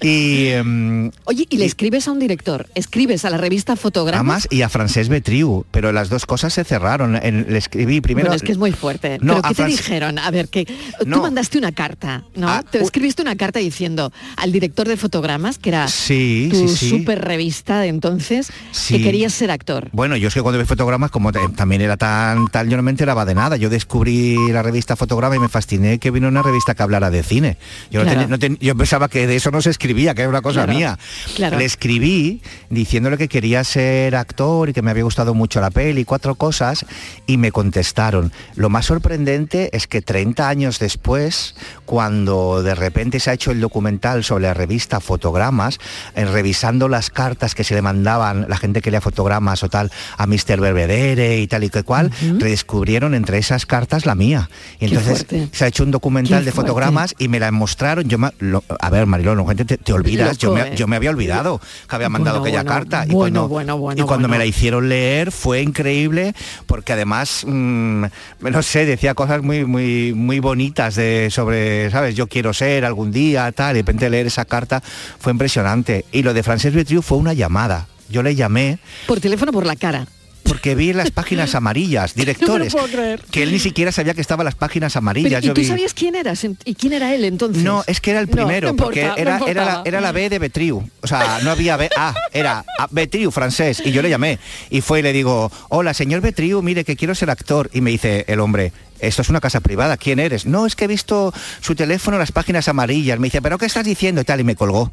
Speaker 18: Y, em,
Speaker 2: Oye, y le escribes a un director, escribes a la revista Fotogramas.
Speaker 18: Además, y a Francés Betriu, pero las dos cosas se cerraron. En- le escribí primero.
Speaker 2: bueno, es que es muy fuerte.
Speaker 18: No,
Speaker 2: ¿Pero
Speaker 18: a
Speaker 2: qué te dijeron? A ver, que
Speaker 18: No.
Speaker 2: tú mandaste una carta, ¿no? te escribiste una carta diciendo al director de fotogramas, que era
Speaker 18: Sí,
Speaker 2: tu
Speaker 18: sí, sí.
Speaker 2: super revista de entonces, que querías ser actor.
Speaker 18: Bueno, yo es que cuando vi fotogramas, como también era tan tal, yo no me enteraba de nada. Yo descubrí la revista Fotograma y me fasciné que vino una revista que hablara de cine. Yo, no
Speaker 2: Claro.
Speaker 18: tenía- no ten- yo pensaba que de eso no se escribía, que era una cosa
Speaker 2: Claro,
Speaker 18: mía.
Speaker 2: claro.
Speaker 18: Le escribí diciéndole que quería ser actor y que me había gustado mucho la peli, cuatro cosas, y me contestaron. Lo más sorprendente es que 30 años después, cuando de repente se ha hecho el documental sobre la revista Fotogramas, eh, revisando las cartas que se le mandaban la gente que lea fotogramas o tal a Mr. Berbedere y tal y que cual, redescubrieron entre esas cartas la mía. Y entonces se ha hecho un documental
Speaker 2: Qué
Speaker 18: de
Speaker 2: fuerte.
Speaker 18: fotogramas y me la mostraron. Yo me- lo- a ver, Marilón, no, gente, te, te olvidas. yo, me,
Speaker 2: eh.
Speaker 18: yo me había olvidado que había mandado
Speaker 2: Bueno,
Speaker 18: aquella
Speaker 2: bueno,
Speaker 18: carta. y cuando, y cuando me la hicieron leer fue increíble porque además, mm, no sé, decía cosas muy, muy, muy bonitas de sobre, ¿sabes? Yo quiero ser algún día, tal. De repente leer esa carta fue impresionante. Y lo de Francesc Betriu fue una llamada. Yo le llamé
Speaker 2: Por teléfono por la cara.
Speaker 18: Porque vi en las (laughs) páginas amarillas, directores,
Speaker 2: No me lo puedo creer.
Speaker 18: que él ni siquiera sabía que estaban las páginas amarillas.
Speaker 2: Pero, ¿Y
Speaker 18: Yo
Speaker 2: tú
Speaker 18: vi-
Speaker 2: sabías quién eras? ¿Y quién era él entonces?
Speaker 18: no, es que era el primero,
Speaker 2: no
Speaker 18: porque
Speaker 2: importa,
Speaker 18: era, era, la, era la B de Betriu. O sea, no había B. Ah, era Betriu, francés. Y yo le llamé. Y fue y le digo, hola, señor Betriu, mire que quiero ser actor. Y me dice el hombre, esto es una casa privada, ¿quién eres? No, es que he visto su teléfono en las páginas amarillas. Me dice, ¿pero qué estás diciendo? Y tal, y me colgó.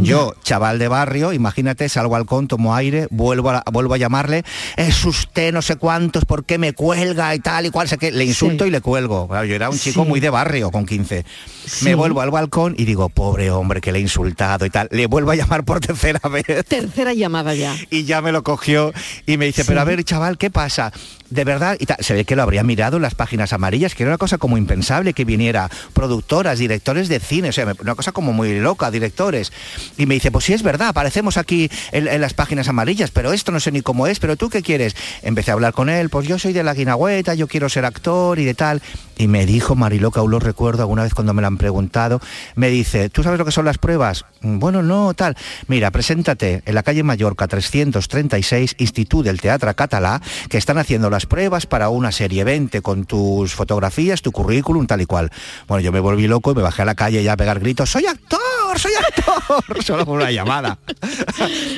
Speaker 18: Yo, chaval de barrio, imagínate, salgo al con, tomo aire, vuelvo a, vuelvo a llamarle, es usted no sé cuántos, ¿por qué me cuelga y tal y cual? Sé que le insulto
Speaker 2: Sí.
Speaker 18: y le cuelgo. Yo era un chico
Speaker 2: Sí.
Speaker 18: muy de barrio con 15.
Speaker 2: Sí.
Speaker 18: Me vuelvo al balcón y digo, pobre hombre que le he insultado y tal. Le vuelvo a llamar por (laughs) tercera vez
Speaker 2: Tercera llamada ya.
Speaker 18: y ya me lo cogió y me dice, pero a ver, chaval, ¿qué pasa? De verdad, y se ve que lo habría mirado en las páginas amarillas, que era una cosa como impensable que viniera productoras, directores de cine, o sea, una cosa como muy loca, directores. Y me dice, pues sí es verdad, aparecemos aquí en, en las páginas amarillas, pero esto no sé ni cómo es, pero tú qué quieres. Empecé a hablar con él, pues yo soy de la guinagüeta, yo quiero ser actor y de tal. Y me dijo, Mariló, lo recuerdo alguna vez cuando me lo han preguntado, me dice, ¿tú sabes lo que son las pruebas? "Mm, Bueno, no, tal. Mira, preséntate en la calle Mallorca 336, Institut del Teatre Catalá, que están haciendo las pruebas para una serie 20 con tus fotografías, tu currículum, tal y cual. Bueno, yo me volví loco y me bajé a la calle ya a pegar gritos, ¡soy actor! ¡Soy actor! (laughs) Solo por una llamada.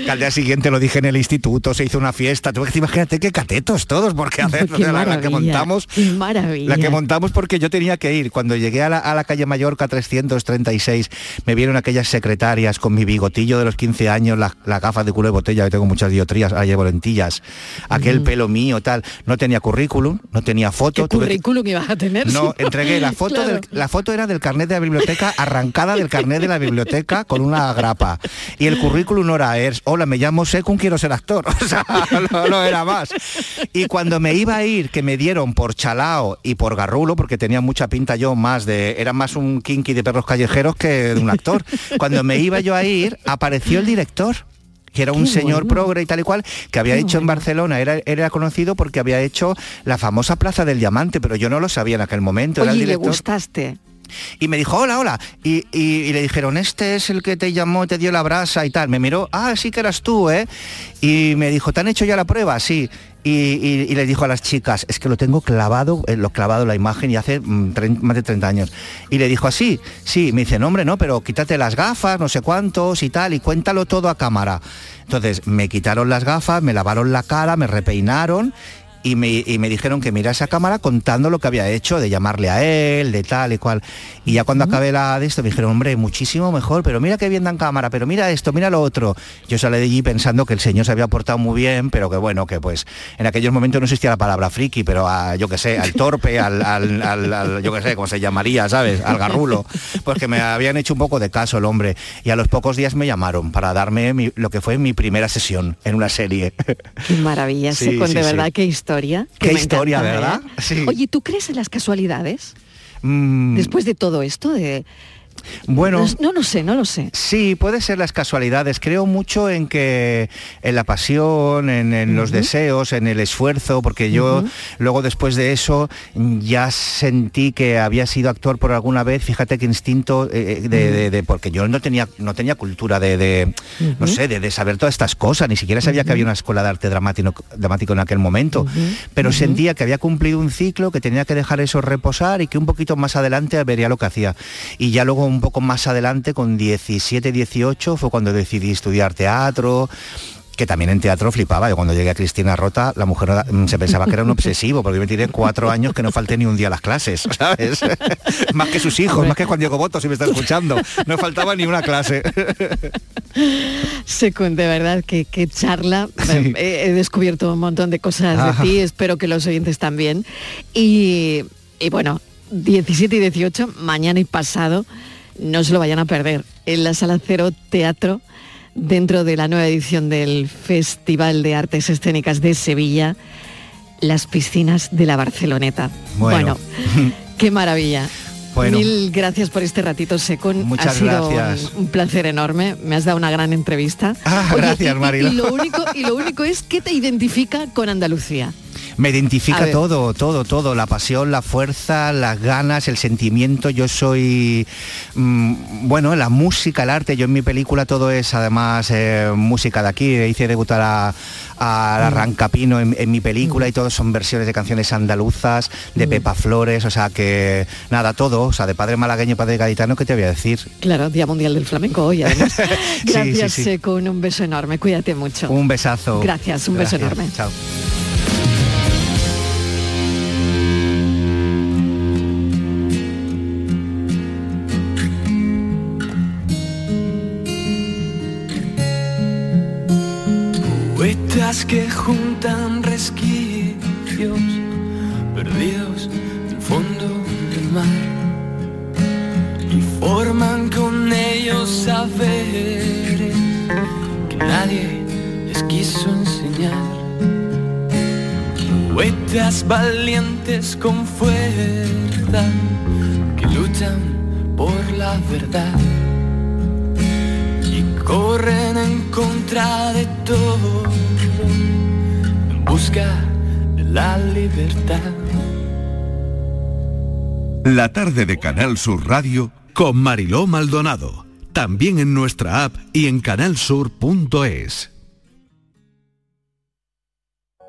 Speaker 18: Que al día siguiente lo dije en el instituto, se hizo una fiesta. Tú imagínate qué catetos todos, porque (laughs)
Speaker 2: Qué
Speaker 18: la, la que montamos
Speaker 2: maravilla.
Speaker 18: la que montamos porque yo tenía que ir. Cuando llegué a la, a la calle Mallorca 336, me vieron aquellas secretarias con mi bigotillo de los 15 años, las la gafas de culo de botella, que tengo muchas diotrías, ahora llevo lentillas, aquel pelo mío, tal. No tenía currículum, no tenía foto.
Speaker 2: ¿Qué
Speaker 18: tuve que-
Speaker 2: currículum ibas a tener?
Speaker 18: no, (laughs) entregué la foto,
Speaker 2: Claro.
Speaker 18: del- la foto era del carnet de la biblioteca, arrancada del carnet de la biblioteca con una grapa. Y el currículum no era, es, hola, me llamo Secun, quiero ser actor. (laughs) O sea, no, no era más. Y cuando me iba a ir, que me dieron por Chalao y por Garrulo, porque tenía mucha pinta yo más de, era más un kinky de perros callejeros que de un actor. Cuando me iba yo a ir, apareció el director que era un
Speaker 2: Qué
Speaker 18: señor
Speaker 2: bueno.
Speaker 18: progre y tal y cual, que había
Speaker 2: Qué
Speaker 18: hecho en. Barcelona, era, era conocido porque había hecho la famosa Plaza del Diamante, pero yo no lo sabía en aquel momento. era el
Speaker 2: ¿y le
Speaker 18: director.
Speaker 2: gustaste?
Speaker 18: Y me dijo, hola, hola. Y, le dijeron, este es el que te llamó, te dio la brasa y tal. Me miró, ah, sí que eras tú, ¿eh? Y me dijo, ¿te han hecho ya la prueba? Sí. Y, le dijo a las chicas, es que lo tengo clavado, eh, lo clavado la imagen y hace mm, más de 30 años. Y le dijo así, sí, me dice, no, hombre, no, pero quítate las gafas, no sé cuántos y tal, y cuéntalo todo a cámara. Entonces me quitaron las gafas, me lavaron la cara, me repeinaron y me, y me dijeron que mirase a cámara contando lo que había hecho, de llamarle a él, de tal y cual. Y ya cuando acabé la de esto me dijeron, hombre, muchísimo mejor, pero mira qué bien dan cámara, pero mira esto, mira lo otro. Yo salí de allí pensando que el señor se había portado muy bien, pero que bueno, que pues en aquellos momentos no existía la palabra friki, pero a, yo que sé, al (laughs) torpe, al, al- al- al- yo que sé, cómo se llamaría, ¿sabes? Al garrulo. Pues que me habían hecho un poco de caso el hombre. Y a los pocos días me llamaron para darme mi- lo que fue mi primera sesión en una serie.
Speaker 2: Qué maravilla, (laughs)
Speaker 18: Sí, sí,
Speaker 2: de
Speaker 18: sí.
Speaker 2: verdad, qué historia. que
Speaker 18: Qué
Speaker 2: me
Speaker 18: historia,
Speaker 2: encanta,
Speaker 18: ¿verdad?
Speaker 2: ¿eh?
Speaker 18: Sí.
Speaker 2: Oye, ¿tú crees en las casualidades?
Speaker 18: Mm,
Speaker 2: Después de todo esto, de...
Speaker 18: Bueno,
Speaker 2: No, lo sé, no lo sé.
Speaker 18: Sí, puede ser las casualidades. Creo mucho en que en la pasión, en, en los deseos, en el esfuerzo, porque yo luego después de eso ya sentí que había sido actor por alguna vez. Fíjate qué instinto eh, de, de- de- porque yo no tenía no tenía cultura de, de, no sé de, de saber todas estas cosas. Ni siquiera sabía que había una escuela de arte dramático, dramático en aquel momento. Pero sentía que había cumplido un ciclo, que tenía que dejar eso reposar y que un poquito más adelante vería lo que hacía. Y ya luego un poco más adelante, con 17, 18, fue cuando decidí estudiar teatro que también en teatro flipaba. Yo cuando llegué a Cristina Rota, la mujer mm, se pensaba que era un (laughs) obsesivo, porque yo me tiré cuatro años que no falté ni un día a las clases, (laughs) ¿sabes? (laughs) más que sus hijos, más que Juan Diego Boto, si me está escuchando. No faltaba ni una clase.
Speaker 2: Secon, de verdad, que, que charla. He, he descubierto un montón de cosas
Speaker 18: Ajá.
Speaker 2: de ti, espero que los oyentes también. Y, y bueno, 17 y 18, mañana y pasado, no se lo vayan a perder. En la Sala Cero Teatro, dentro de la nueva edición del Festival de Artes Escénicas de Sevilla, las piscinas de la Barceloneta.
Speaker 18: Bueno. (laughs)
Speaker 2: qué maravilla.
Speaker 18: Bueno.
Speaker 2: Mil gracias por este ratito, Secon.
Speaker 18: Muchas
Speaker 2: ha sido
Speaker 18: gracias.
Speaker 2: Un, placer enorme. Me has dado una gran entrevista.
Speaker 18: Ah, gracias,
Speaker 2: y- y-
Speaker 18: Marilo.
Speaker 2: Y, lo único, y lo único es que te identifica con Andalucía.
Speaker 18: Me identifica todo, todo, todo, la pasión, la fuerza, las ganas, el sentimiento. Yo soy, mm, bueno, la música, el arte. Yo en mi película todo es además eh, música de aquí. Hice debutar a, a Arrancapino en, en mi película y todos son versiones de canciones andaluzas, de Pepa Flores, o sea que nada, todo, o sea, de padre malagueño, padre gaditano, ¿qué te voy a decir?
Speaker 2: Claro, Día Mundial del Flamenco hoy, además. (laughs) Gracias,
Speaker 18: sí, sí.
Speaker 2: Secon. Un beso enorme. Cuídate mucho.
Speaker 18: Un besazo.
Speaker 2: Gracias, un beso enorme.
Speaker 18: Chao.
Speaker 19: Que juntan resquicios perdidos del fondo del mar y forman con ellos saberes que nadie les quiso enseñar. Poetas valientes con fuerza que luchan por la verdad corren en contra de todo en busca de la libertad.
Speaker 7: La tarde de Canal Sur Radio con Mariló Maldonado. También en nuestra app y en canalsur.es.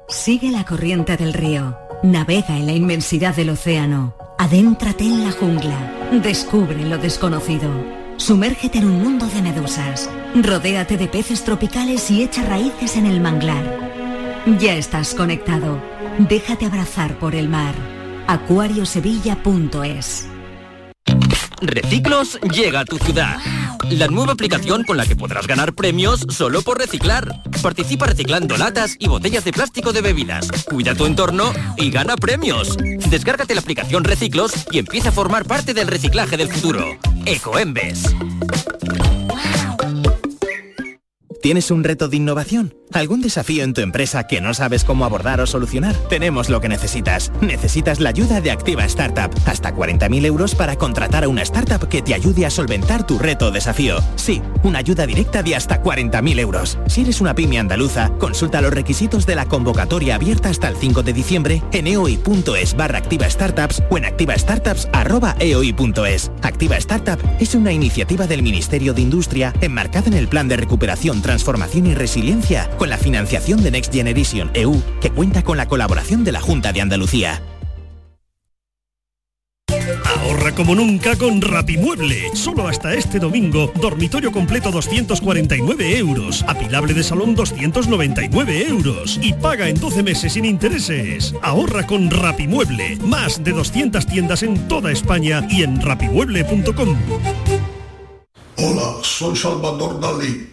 Speaker 20: Sigue la corriente del río. Navega en la inmensidad del océano. Adéntrate en la jungla. Descubre lo desconocido. Sumérgete en un mundo de medusas. Rodéate de peces tropicales y echa raíces en el manglar. Ya estás conectado. Déjate abrazar por el mar. acuariosevilla.es
Speaker 21: Reciclos llega a tu ciudad. La nueva aplicación con la que podrás ganar premios solo por reciclar. Participa reciclando latas y botellas de plástico de bebidas. Cuida tu entorno y gana premios. Descárgate la aplicación Reciclos y empieza a formar parte del reciclaje del futuro. Ecoembes.
Speaker 22: ¿Tienes un reto de innovación? ¿Algún desafío en tu empresa que no sabes cómo abordar o solucionar? Tenemos lo que necesitas. Necesitas la ayuda de Activa Startup. Hasta 40.000 euros para contratar a una startup que te ayude a solventar tu reto o desafío. Sí, una ayuda directa de hasta 40.000 euros. Si eres una pyme andaluza, consulta los requisitos de la convocatoria abierta hasta el 5 de diciembre en eoi.es barra activa startups o en activastartups.eoi.es. Activa Startup es una iniciativa del Ministerio de Industria enmarcada en el Plan de Recuperación, Transformación y Resiliencia con la financiación de Next Generation EU, que cuenta con la colaboración de la Junta de Andalucía.
Speaker 23: Ahorra como nunca con Rapimueble. Solo hasta este domingo, dormitorio completo 249 euros, apilable de salón 299 euros y paga en 12 meses sin intereses. Ahorra con Rapimueble. Más de 200 tiendas en toda España y en rapimueble.com.
Speaker 24: Hola, soy Salvador Dalí.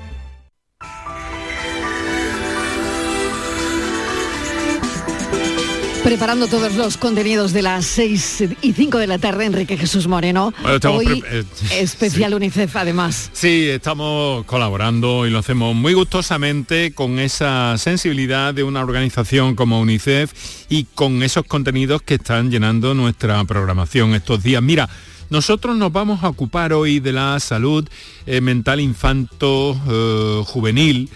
Speaker 2: Preparando todos los contenidos de las 6 y 5 de la tarde, Enrique Jesús Moreno. Hoy,
Speaker 25: eh, (laughs)
Speaker 2: especial UNICEF además.
Speaker 25: Sí, estamos colaborando y lo hacemos muy gustosamente con esa sensibilidad de una organización como UNICEF y con esos contenidos que están llenando nuestra programación estos días. Mira, nosotros nos vamos a ocupar hoy de la salud eh, mental infanto-juvenil.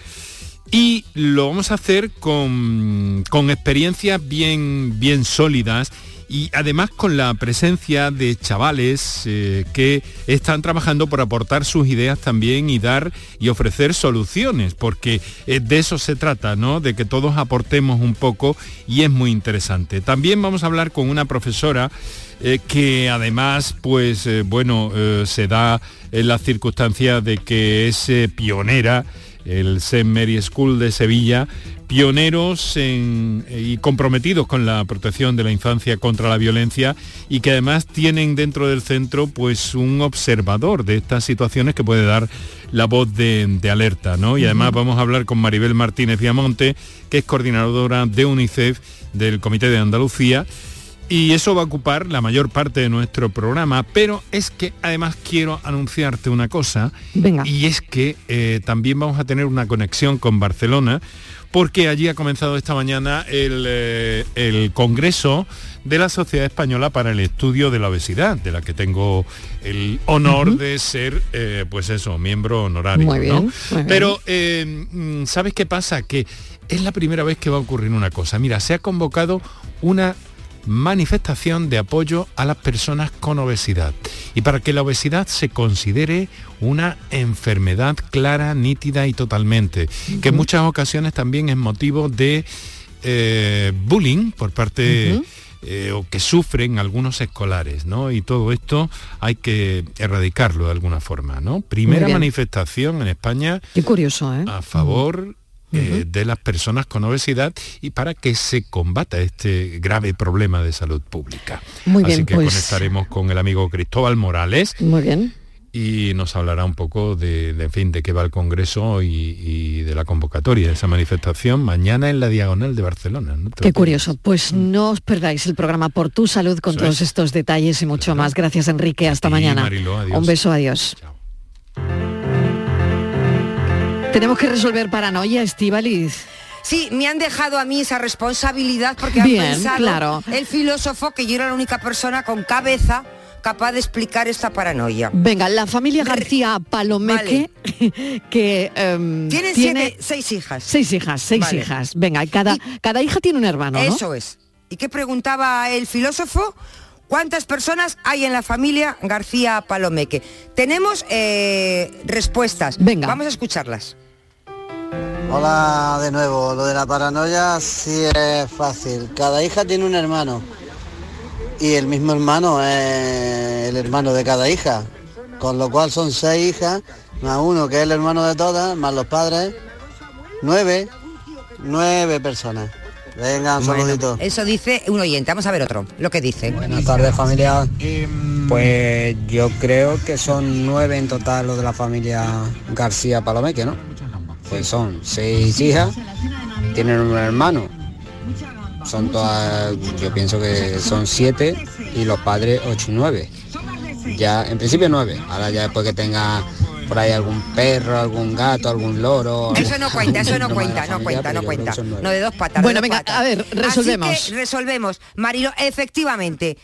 Speaker 25: Y lo vamos a hacer con, con experiencias bien, bien sólidas y además con la presencia de chavales eh, que están trabajando por aportar sus ideas también y dar y ofrecer soluciones, porque eh, de eso se trata, ¿no? De que todos aportemos un poco y es muy interesante. También vamos a hablar con una profesora eh, que además, pues bueno, se da en la circunstancia de que es pionera el St. Mary School de Sevilla, pioneros y comprometidos con la protección de la infancia contra la violencia y que además tienen dentro del centro pues un observador de estas situaciones que puede dar la voz de, alerta, ¿no? Y además vamos a hablar con Maribel Martínez Viamonte, que es coordinadora de UNICEF del Comité de Andalucía y eso va a ocupar la mayor parte de nuestro programa, pero es que además quiero anunciarte una cosa, y es que eh, también vamos a tener una conexión con Barcelona, porque allí ha comenzado esta mañana el, eh, Congreso de la Sociedad Española para el Estudio de la Obesidad, de la que tengo el honor de ser, eh, pues eso, miembro honorario.
Speaker 2: Muy bien,
Speaker 25: Pero, mm, ¿sabes qué pasa? Que es la primera vez que va a ocurrir una cosa. Mira, se ha convocado una manifestación de apoyo a las personas con obesidad. Y para que la obesidad se considere una enfermedad clara, nítida y totalmente, que en muchas ocasiones también es motivo de eh, bullying por parte... Eh, o que sufren algunos escolares, ¿no? Y todo esto hay que erradicarlo de alguna forma, ¿no? Primera manifestación en España.
Speaker 2: Qué curioso, ¿eh?
Speaker 25: A favor eh, de las personas con obesidad y para que se combata este grave problema de salud pública.
Speaker 2: Muy
Speaker 25: Así
Speaker 2: bien,
Speaker 25: que
Speaker 2: pues...
Speaker 25: conectaremos con el amigo Cristóbal Morales.
Speaker 2: Muy bien.
Speaker 25: Y nos hablará un poco de, en fin, de qué va el Congreso y, de la convocatoria de esa manifestación mañana en la Diagonal de Barcelona.
Speaker 2: Qué curioso. Pues no os perdáis el programa Por Tu Salud con todos estos detalles y mucho más. Gracias, Enrique. Hasta mañana. Un beso, adiós. Tenemos que resolver paranoia, Estivaliz.
Speaker 26: Sí, me han dejado a mí esa responsabilidad porque han pensado
Speaker 2: claro.
Speaker 26: el filósofo que yo era la única persona con cabeza capaz de explicar esta paranoia.
Speaker 2: Venga, la familia García Palomeque, (laughs) que
Speaker 26: em,
Speaker 2: tiene
Speaker 26: seis hijas.
Speaker 2: Seis hijas, seis hijas. Venga, cada, cada hija tiene un hermano, ¿no?
Speaker 26: Eso es. ¿Y qué preguntaba el filósofo? ¿Cuántas personas hay en la familia García Palomeque? Tenemos eh, respuestas.
Speaker 2: Venga.
Speaker 26: Vamos a escucharlas.
Speaker 27: Hola de nuevo, lo de la paranoia sí es fácil. Cada hija tiene un hermano y el mismo hermano es el hermano de cada hija, con lo cual son seis hijas, más uno que es el hermano de todas, más los padres, nueve, nueve personas. Venga, un saludito.
Speaker 26: Eso dice un oyente, vamos a ver otro, lo que dice.
Speaker 27: Buenas tardes familia. Pues yo creo que son nueve en total los de la familia García Palomeque, ¿no? pues son seis hijas, tienen un hermano. Son todas, yo pienso que son siete y los padres ocho y nueve. Ya, en principio nueve. Ahora ya después que tenga
Speaker 28: por ahí algún perro, algún gato, algún loro.
Speaker 26: Eso no (laughs) cuenta, eso no cuenta, no cuenta, no cuenta. No de dos patas.
Speaker 2: Bueno,
Speaker 26: de dos
Speaker 2: venga,
Speaker 26: patas.
Speaker 2: a ver, resolvemos.
Speaker 26: Así que resolvemos. Marilo, efectivamente.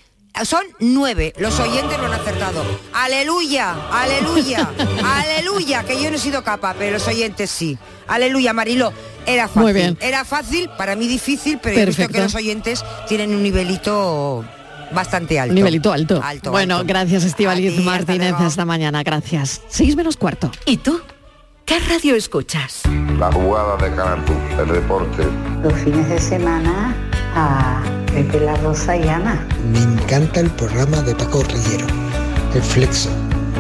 Speaker 26: Son nueve, los oyentes lo han acertado. Aleluya, aleluya, (laughs) aleluya, que yo no he sido capaz, pero los oyentes sí. Aleluya, Marilo. Era fácil.
Speaker 2: Muy bien.
Speaker 26: Era fácil, para mí difícil, pero he visto
Speaker 2: Perfecto.
Speaker 26: que los oyentes tienen un nivelito bastante alto.
Speaker 2: Nivelito alto.
Speaker 26: Alto,
Speaker 2: bueno,
Speaker 26: alto.
Speaker 2: gracias Estivaliz
Speaker 26: hasta
Speaker 2: Martínez esta mañana, gracias. Seis menos cuarto.
Speaker 11: ¿Y tú? ¿Qué radio escuchas?
Speaker 29: La jugada de Canal el deporte.
Speaker 30: Los fines de semana a Pepe La Rosa y Ana.
Speaker 31: Me encanta el programa de Paco Rillero, El Flexo.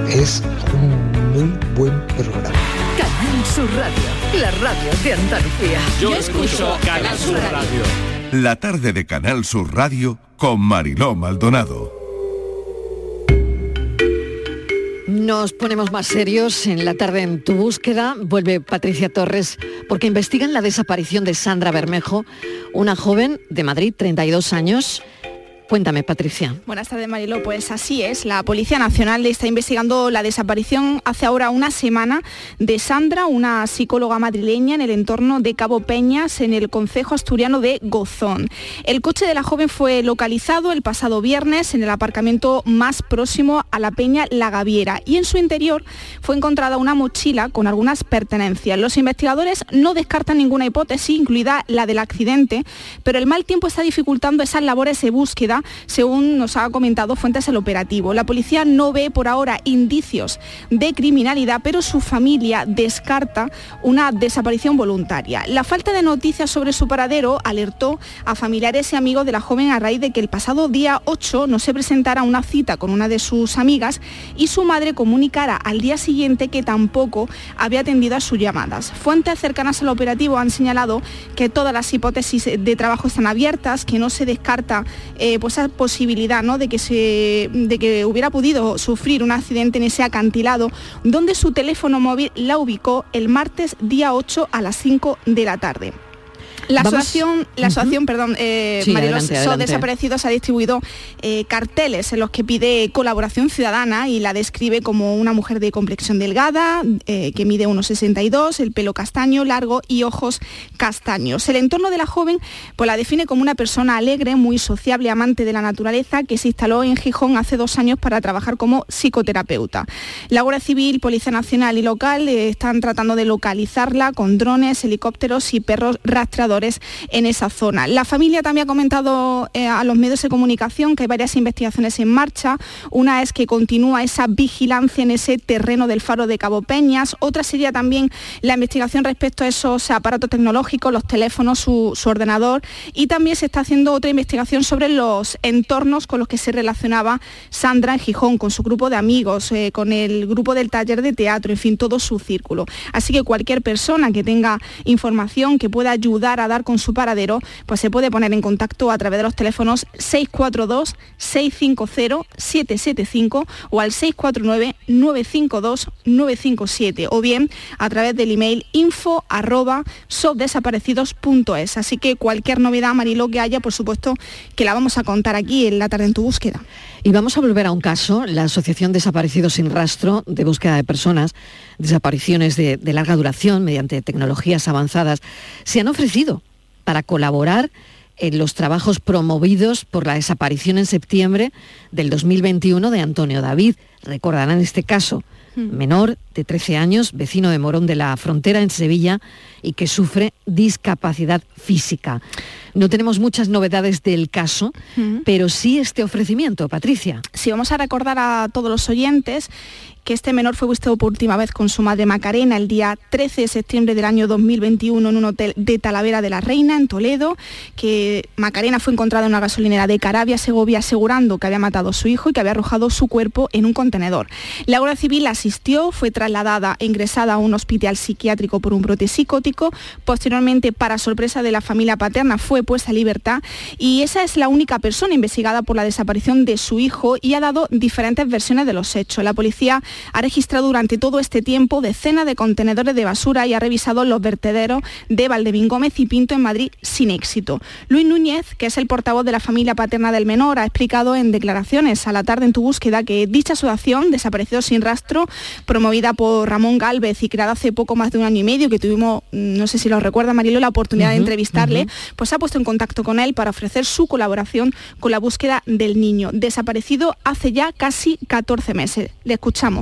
Speaker 31: Es un muy buen programa.
Speaker 11: Canal Sur Radio, la radio de Andalucía.
Speaker 15: Yo escucho Canal Sur Radio.
Speaker 7: La tarde de Canal Sur Radio con Mariló Maldonado.
Speaker 2: Nos ponemos más serios en la tarde en tu búsqueda. Vuelve Patricia Torres porque investigan la desaparición de Sandra Bermejo, una joven de Madrid, 32 años. Cuéntame, Patricia.
Speaker 32: Buenas tardes, Marilo. Pues así es. La Policía Nacional está investigando la desaparición hace ahora una semana de Sandra, una psicóloga madrileña en el entorno de Cabo Peñas, en el concejo asturiano de Gozón. El coche de la joven fue localizado el pasado viernes en el aparcamiento más próximo a la Peña La Gaviera y en su interior fue encontrada una mochila con algunas pertenencias. Los investigadores no descartan ninguna hipótesis, incluida la del accidente, pero el mal tiempo está dificultando esas labores de búsqueda según nos ha comentado fuentes del operativo. La policía no ve por ahora indicios de criminalidad, pero su familia descarta una desaparición voluntaria. La falta de noticias sobre su paradero alertó a familiares y amigos de la joven a raíz de que el pasado día 8 no se presentara una cita con una de sus amigas y su madre comunicara al día siguiente que tampoco había atendido a sus llamadas. Fuentes cercanas al operativo han señalado que todas las hipótesis de trabajo están abiertas, que no se descarta eh, pues esa posibilidad ¿no? de, que se, de que hubiera podido sufrir un accidente en ese acantilado donde su teléfono móvil la ubicó el martes día 8 a las 5 de la tarde. La
Speaker 2: Vamos-
Speaker 32: asociación, la asociación perdón, eh,
Speaker 2: Sí,
Speaker 32: Marilos
Speaker 2: adelante,
Speaker 32: So
Speaker 2: adelante.
Speaker 32: Desaparecidos ha distribuido eh, carteles en los que pide colaboración ciudadana y la describe como una mujer de complexión delgada, eh, que mide 1,62, el pelo castaño, largo y ojos castaños. El entorno de la joven pues, la define como una persona alegre, muy sociable, amante de la naturaleza, que se instaló en Gijón hace dos años para trabajar como psicoterapeuta. La Guardia Civil, Policía Nacional y local eh, están tratando de localizarla con drones, helicópteros y perros rastreadores en esa zona. La familia también ha comentado eh, a los medios de comunicación que hay varias investigaciones en marcha. Una es que continúa esa vigilancia en ese terreno del faro de Cabo Peñas. Otra sería también la investigación respecto a esos aparatos tecnológicos, los teléfonos, su, ordenador. Y también se está haciendo otra investigación sobre los entornos con los que se relacionaba Sandra en Gijón, con su grupo de amigos, eh, con el grupo del taller de teatro, en fin, todo su círculo. Así que cualquier persona que tenga información que pueda ayudar a dar con su paradero, pues se puede poner en contacto a través de los teléfonos 642-650-775 o al 649-952-957 o bien a través del email info arroba sobdesaparecidos.es. Así que cualquier novedad, Marilo, que haya, por supuesto, que la vamos a contar aquí en la tarde en tu búsqueda.
Speaker 2: Y vamos a volver a un caso, la Asociación Desaparecidos sin Rastro de Búsqueda de Personas, desapariciones de, de larga duración mediante tecnologías avanzadas, se han ofrecido para colaborar en los trabajos promovidos por la desaparición en septiembre del 2021 de Antonio David. Recordarán este caso, menor de 13 años, vecino de Morón de la Frontera en Sevilla y que sufre discapacidad física. No tenemos muchas novedades del caso, pero sí este ofrecimiento, Patricia.
Speaker 32: Sí, vamos a recordar a todos los oyentes que este menor fue visto por última vez con su madre Macarena el día 13 de septiembre del año 2021 en un hotel de Talavera de la Reina, en Toledo, que Macarena fue encontrada en una gasolinera de Carabia, Segovia, asegurando que había matado a su hijo y que había arrojado su cuerpo en un contenedor. La Guardia Civil asistió, fue trasladada e ingresada a un hospital psiquiátrico por un brote psicótico, posteriormente, para sorpresa de la familia paterna, fue puesta a libertad y esa es la única persona investigada por la desaparición de su hijo y ha dado diferentes versiones de los hechos. La policía ha registrado durante todo este tiempo decenas de contenedores de basura y ha revisado los vertederos de Valdemín Gómez y Pinto en Madrid sin éxito. Luis Núñez, que es el portavoz de la familia paterna del menor, ha explicado en declaraciones a la tarde en tu búsqueda que dicha asociación, Desaparecidos sin Rastro, promovida por Ramón Galvez y creada hace poco más de un año y medio, que tuvimos, mm, no sé si lo recuerda Marilo, la oportunidad de entrevistarle, pues se ha puesto en contacto con él para ofrecer su colaboración con la búsqueda del niño, desaparecido hace ya casi 14 meses. Le escuchamos.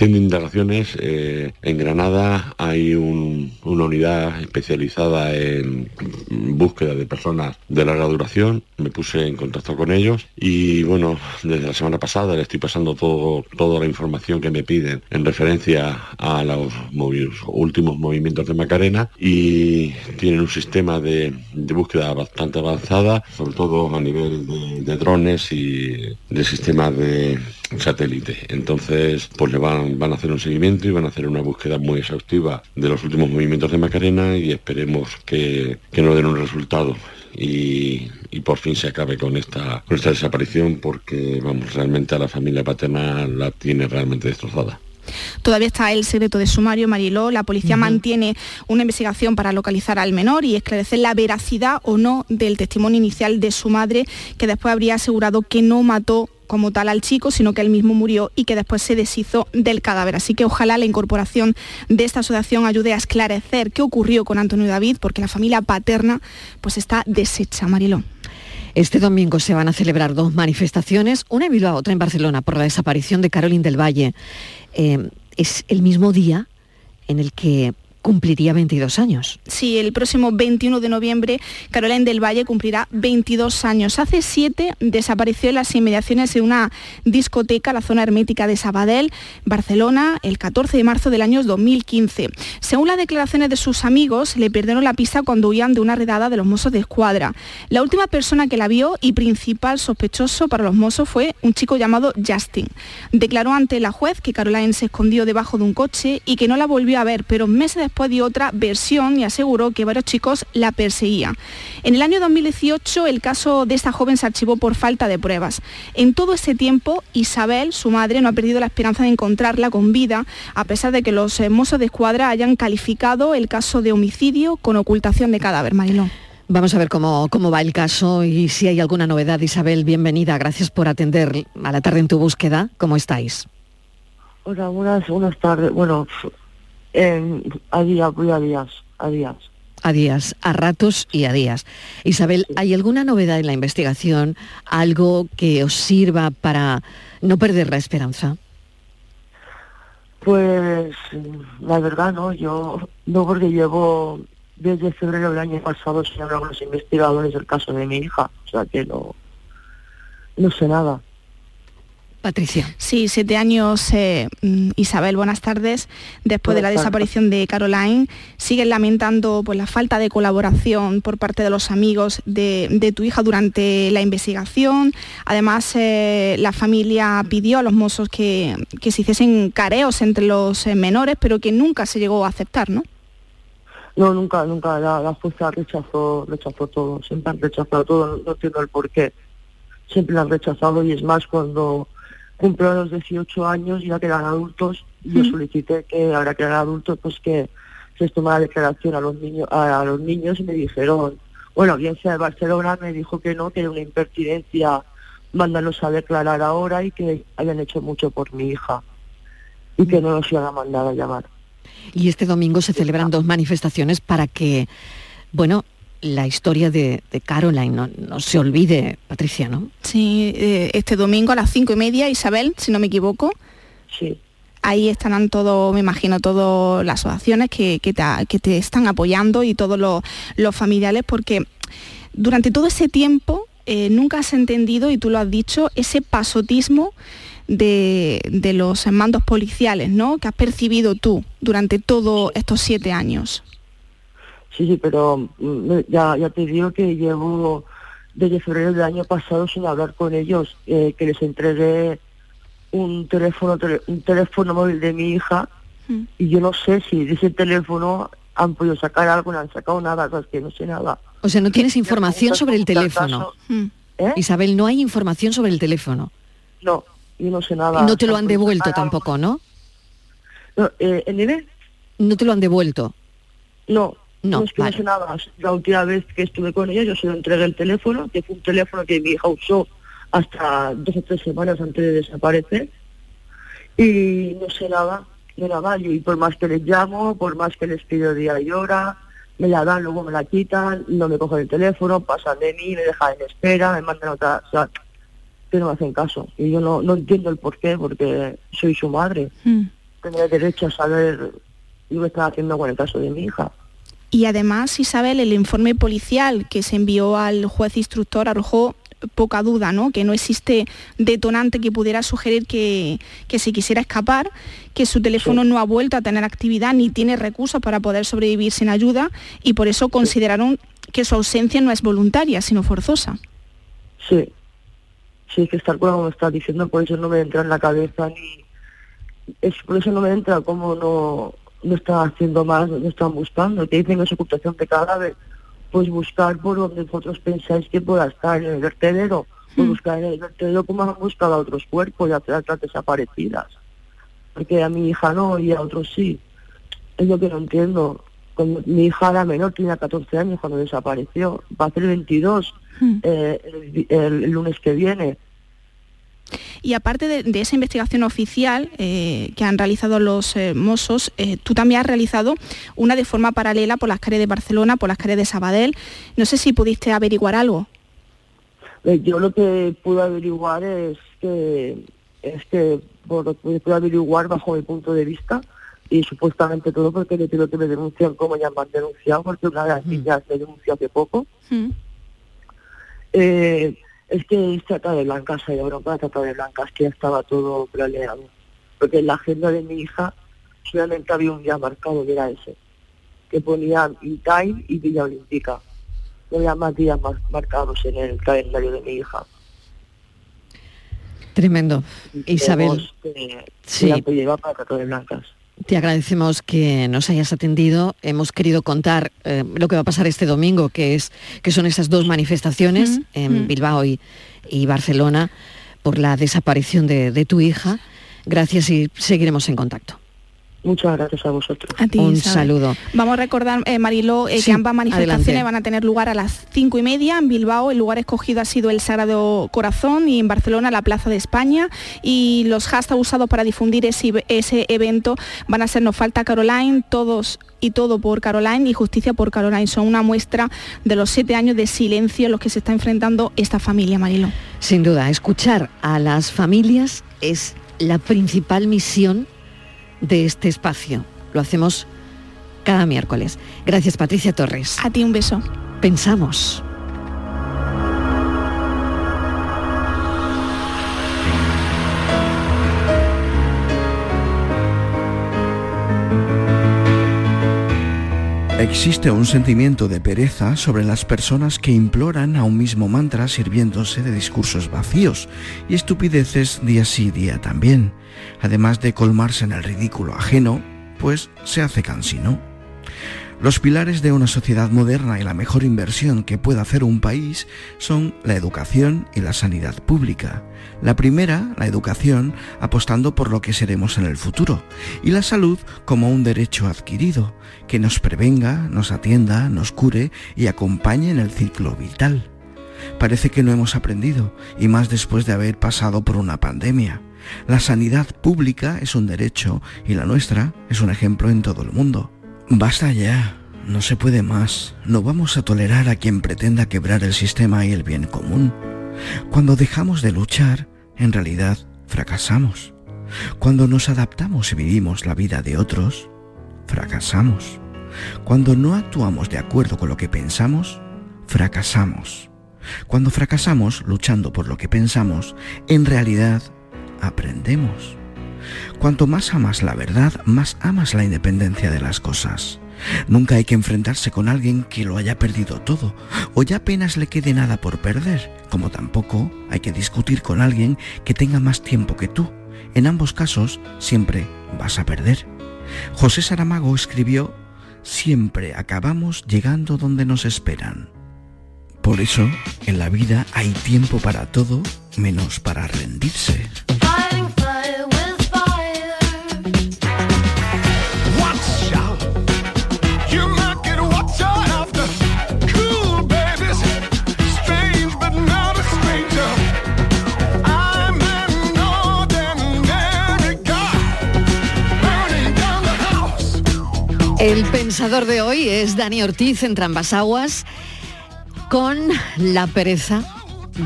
Speaker 33: Haciendo indagaciones, eh, en Granada hay una unidad especializada en búsqueda de personas de larga duración. Me puse en contacto con ellos y bueno, desde la semana pasada le estoy pasando todo, toda la información que me piden en referencia a los últimos movimientos de Macarena y tienen un sistema de, búsqueda bastante avanzada, sobre todo a nivel de, de drones y de sistemas de satélite. Entonces, pues le van, van a hacer un seguimiento y van a hacer una búsqueda muy exhaustiva de los últimos movimientos de Macarena y esperemos que, que nos den un resultado. Y, por fin se acabe con esta, con esta desaparición porque vamos realmente a la familia paterna la tiene realmente destrozada.
Speaker 32: Todavía está el secreto de sumario, Mariló. La policía mantiene una investigación para localizar al menor y esclarecer la veracidad o no del testimonio inicial de su madre, que después habría asegurado que no mató como tal al chico, sino que él mismo murió y que después se deshizo del cadáver. Así que ojalá la incorporación de esta asociación ayude a esclarecer qué ocurrió con Antonio David, porque la familia paterna pues está deshecha, Mariló.
Speaker 2: Este domingo se van a celebrar dos manifestaciones, una en Bilbao, otra en Barcelona, por la desaparición de Carolina del Valle. Eh, es el mismo día en el que cumpliría 22 años.
Speaker 32: Sí, el próximo 21 de noviembre Carolina del Valle cumplirá 22 años. Hace siete desapareció en las inmediaciones de una discoteca, la zona hermética de Sabadell, Barcelona, el 14 de marzo del año 2015. Según las declaraciones de sus amigos, le perdieron la pista cuando huían de una redada de los mozos de escuadra. La última persona que la vio y principal sospechoso para los mozos fue un chico llamado Justin. Declaró ante la juez que Caroline se escondió debajo de un coche y que no la volvió a ver, pero meses después dio otra versión y aseguró que varios chicos la perseguían. En el año 2018 el caso de esta joven se archivó por falta de pruebas. En todo ese tiempo Isabel, su madre, no ha perdido la esperanza de encontrarla con vida, a pesar de que los mozos de escuadra hayan calificado el caso de homicidio con ocultación de cadáver. Marilón.
Speaker 2: Vamos a ver cómo, cómo va el caso y si hay alguna novedad. Isabel, bienvenida. Gracias por atender a la tarde en tu búsqueda. ¿Cómo estáis?
Speaker 34: Hola, buenas, buenas tardes. Bueno, a días, voy a días, a días.
Speaker 2: A días, a ratos y a días. Isabel, ¿hay alguna novedad en la investigación? ¿Algo que os sirva para no perder la esperanza?
Speaker 34: Pues la verdad no, yo no porque llevo desde febrero del año pasado sin hablar con los investigadores del caso de mi hija, o sea que no, no sé nada.
Speaker 2: Patricia.
Speaker 32: Sí, siete años, eh, mm, Isabel, buenas tardes. Después de la desaparición de Caroline, siguen lamentando pues, la falta de colaboración por parte de los amigos de, tu hija durante la investigación. Además, eh, la familia pidió a los mozos que, se hiciesen careos entre los eh, menores, pero que nunca se llegó a aceptar, ¿no?
Speaker 34: No, nunca, nunca. La, la fuerza rechazó, rechazó todo. Siempre han rechazado todo. No, no entiendo el por qué. Siempre lo han rechazado y es más cuando cumplo los 18 años, ya quedan adultos, y yo solicité que ahora que eran adultos, pues que se tomara declaración a los niños, a, los niños y me dijeron, bueno, bien sea de Barcelona me dijo que no, que era una impertinencia mándanos a declarar ahora y que habían hecho mucho por mi hija y que no nos iban a mandar a llamar.
Speaker 2: Y este domingo se celebran dos manifestaciones para que, bueno, la historia de, Caroline, no, se olvide, Patricia, ¿no?
Speaker 32: Sí, eh, este domingo a las cinco y media, Isabel, si no me equivoco.
Speaker 34: Sí.
Speaker 32: Ahí estarán todos, me imagino, todas las asociaciones que, te, están apoyando y todos los, familiares, porque durante todo ese tiempo eh, nunca has entendido, y tú lo has dicho, ese pasotismo de, de, los mandos policiales, ¿no? Que has percibido tú durante todos estos siete años.
Speaker 34: Sí, sí, pero mm, ya, ya te digo que llevo desde febrero del año pasado sin hablar con ellos, eh, que les entregué un teléfono, un teléfono móvil de mi hija mm. y yo no sé si de ese teléfono han podido sacar algo, no han sacado nada, es que no sé nada.
Speaker 2: O sea, no tienes información sobre el teléfono. Mm. ¿Eh? Isabel, no hay información sobre el teléfono.
Speaker 34: No, yo no sé nada.
Speaker 2: No te lo han devuelto tampoco, ¿no?
Speaker 34: No, eh,
Speaker 2: No te lo han devuelto.
Speaker 34: No, no, es que no sé nada. La última vez que estuve con ella yo se lo entregué el teléfono, que fue un teléfono que mi hija usó hasta dos o tres semanas antes de desaparecer. Y no sé nada. me la dan y por más que les llamo, por más que les pido día y hora, me la dan, luego me la quitan, no me cogen el teléfono, pasan de mí, me dejan en espera, me mandan otra, o sea, que no me hacen caso. Y yo no, no entiendo el por qué, porque soy su madre.
Speaker 32: Mm.
Speaker 34: Tengo derecho a saber lo que está haciendo con el caso de mi hija.
Speaker 32: Y además, Isabel, el informe policial que se envió al juez instructor arrojó poca duda, ¿no? Que no existe detonante que pudiera sugerir que, que se quisiera escapar, que su teléfono no ha vuelto a tener actividad ni tiene recursos para poder sobrevivir sin ayuda y por eso consideraron que su ausencia no es voluntaria, sino forzosa.
Speaker 34: Sí, sí, que estar cual como está diciendo, por eso no me entra en la cabeza ni... Es, por eso no me entra cómo no, no están haciendo más, no están buscando, que dicen que es ocultación de cadáver, pues buscar por donde vosotros pensáis que pueda estar, en el vertedero, pues buscar en el vertedero como han buscado a otros cuerpos y a otras desaparecidas. Porque a mi hija no y a otros sí. Es lo que no entiendo. Cuando mi hija era menor, tenía 14 años cuando desapareció, va a ser 22 eh, el, el- el lunes que viene.
Speaker 32: Y aparte de, de esa investigación oficial eh, que han realizado los eh, Mossos, eh, tú también has realizado una de forma paralela por las calles de Barcelona, por las calles de Sabadell. No sé si pudiste averiguar algo.
Speaker 34: Eh, Yo lo que pude averiguar es que es que por lo que pude averiguar bajo mi punto de vista y supuestamente todo porque le pido que me denuncian como ya me han denunciado porque una de las niñas me denunció hace poco eh, es que es trata de blancas y ahora para trata de blancas que ya estaba todo planeado. Porque en la agenda de mi hija solamente había un día marcado que era ese que ponía Intime y Villa Olímpica. No había más días mar- marcados en el calendario de mi hija.
Speaker 2: Tremendo. Isabel,
Speaker 34: Creemos que,
Speaker 2: Sí.
Speaker 34: que la que lleva para trata de blancas
Speaker 2: te agradecemos que nos hayas atendido. Hemos querido contar eh, lo que va a pasar este domingo, que, es, que son esas dos manifestaciones en Bilbao y, y Barcelona por la desaparición de, de tu hija. Gracias y seguiremos en contacto.
Speaker 34: Muchas gracias a vosotros.
Speaker 32: A ti,
Speaker 2: Un
Speaker 32: Isabel.
Speaker 2: saludo.
Speaker 32: Vamos a recordar, eh, Mariló, eh,
Speaker 2: Sí,
Speaker 32: que ambas manifestaciones
Speaker 2: adelante.
Speaker 32: van a tener lugar a las cinco y media en Bilbao. El lugar escogido ha sido el Sagrado Corazón y en Barcelona la Plaza de España. Y los hashtags usados para difundir ese, ese evento van a ser Nos falta Caroline, todos y todo por Caroline y Justicia por Caroline. Son una muestra de los siete años de silencio en los que se está enfrentando esta familia, Mariló.
Speaker 2: Sin duda, escuchar a las familias es la principal misión de este espacio. Lo hacemos cada miércoles. Gracias, Patricia Torres.
Speaker 32: A ti un beso.
Speaker 2: Pensamos.
Speaker 35: Existe un sentimiento de pereza sobre las personas que imploran a un mismo mantra sirviéndose de discursos vacíos y estupideces día sí día también, además de colmarse en el ridículo ajeno, pues se hace cansino. Los pilares de una sociedad moderna y la mejor inversión que pueda hacer un país son la educación y la sanidad pública. La primera, la educación, apostando por lo que seremos en el futuro, y la salud como un derecho adquirido, que nos prevenga, nos atienda, nos cure y acompañe en el ciclo vital. Parece que no hemos aprendido, y más después de haber pasado por una pandemia. La sanidad pública es un derecho y la nuestra es un ejemplo en todo el mundo. Basta ya, no se puede más. No vamos a tolerar a quien pretenda quebrar el sistema y el bien común. Cuando dejamos de luchar, en realidad fracasamos. Cuando nos adaptamos y vivimos la vida de otros, fracasamos. Cuando no actuamos de acuerdo con lo que pensamos, fracasamos. Cuando fracasamos luchando por lo que pensamos, en realidad aprendemos. Cuanto más amas la verdad, más amas la independencia de las cosas. Nunca hay que enfrentarse con alguien que lo haya perdido todo o ya apenas le quede nada por perder, como tampoco hay que discutir con alguien que tenga más tiempo que tú. En ambos casos siempre vas a perder. José Saramago escribió, siempre acabamos llegando donde nos esperan. Por eso, en la vida hay tiempo para todo menos para rendirse.
Speaker 2: El pensador de hoy es Dani Ortiz en Trambas Aguas con la pereza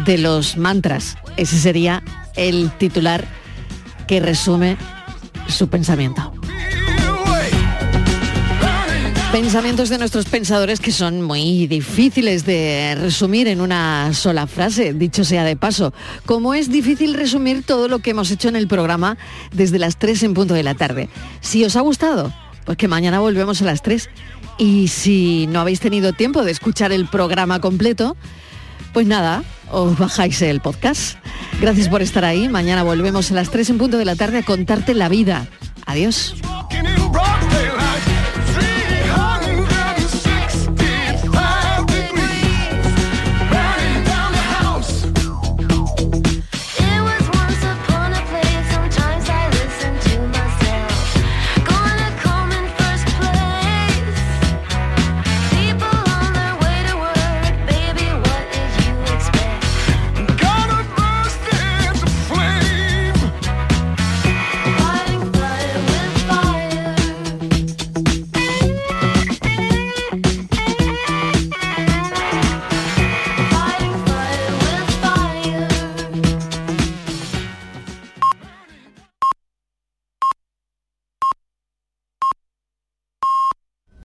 Speaker 2: de los mantras. Ese sería el titular que resume su pensamiento. Pensamientos de nuestros pensadores que son muy difíciles de resumir en una sola frase, dicho sea de paso. Como es difícil resumir todo lo que hemos hecho en el programa desde las 3 en punto de la tarde. Si os ha gustado, pues que mañana volvemos a las 3. Y si no habéis tenido tiempo de escuchar el programa completo, pues nada, os bajáis el podcast. Gracias por estar ahí. Mañana volvemos a las 3 en punto de la tarde a contarte la vida. Adiós.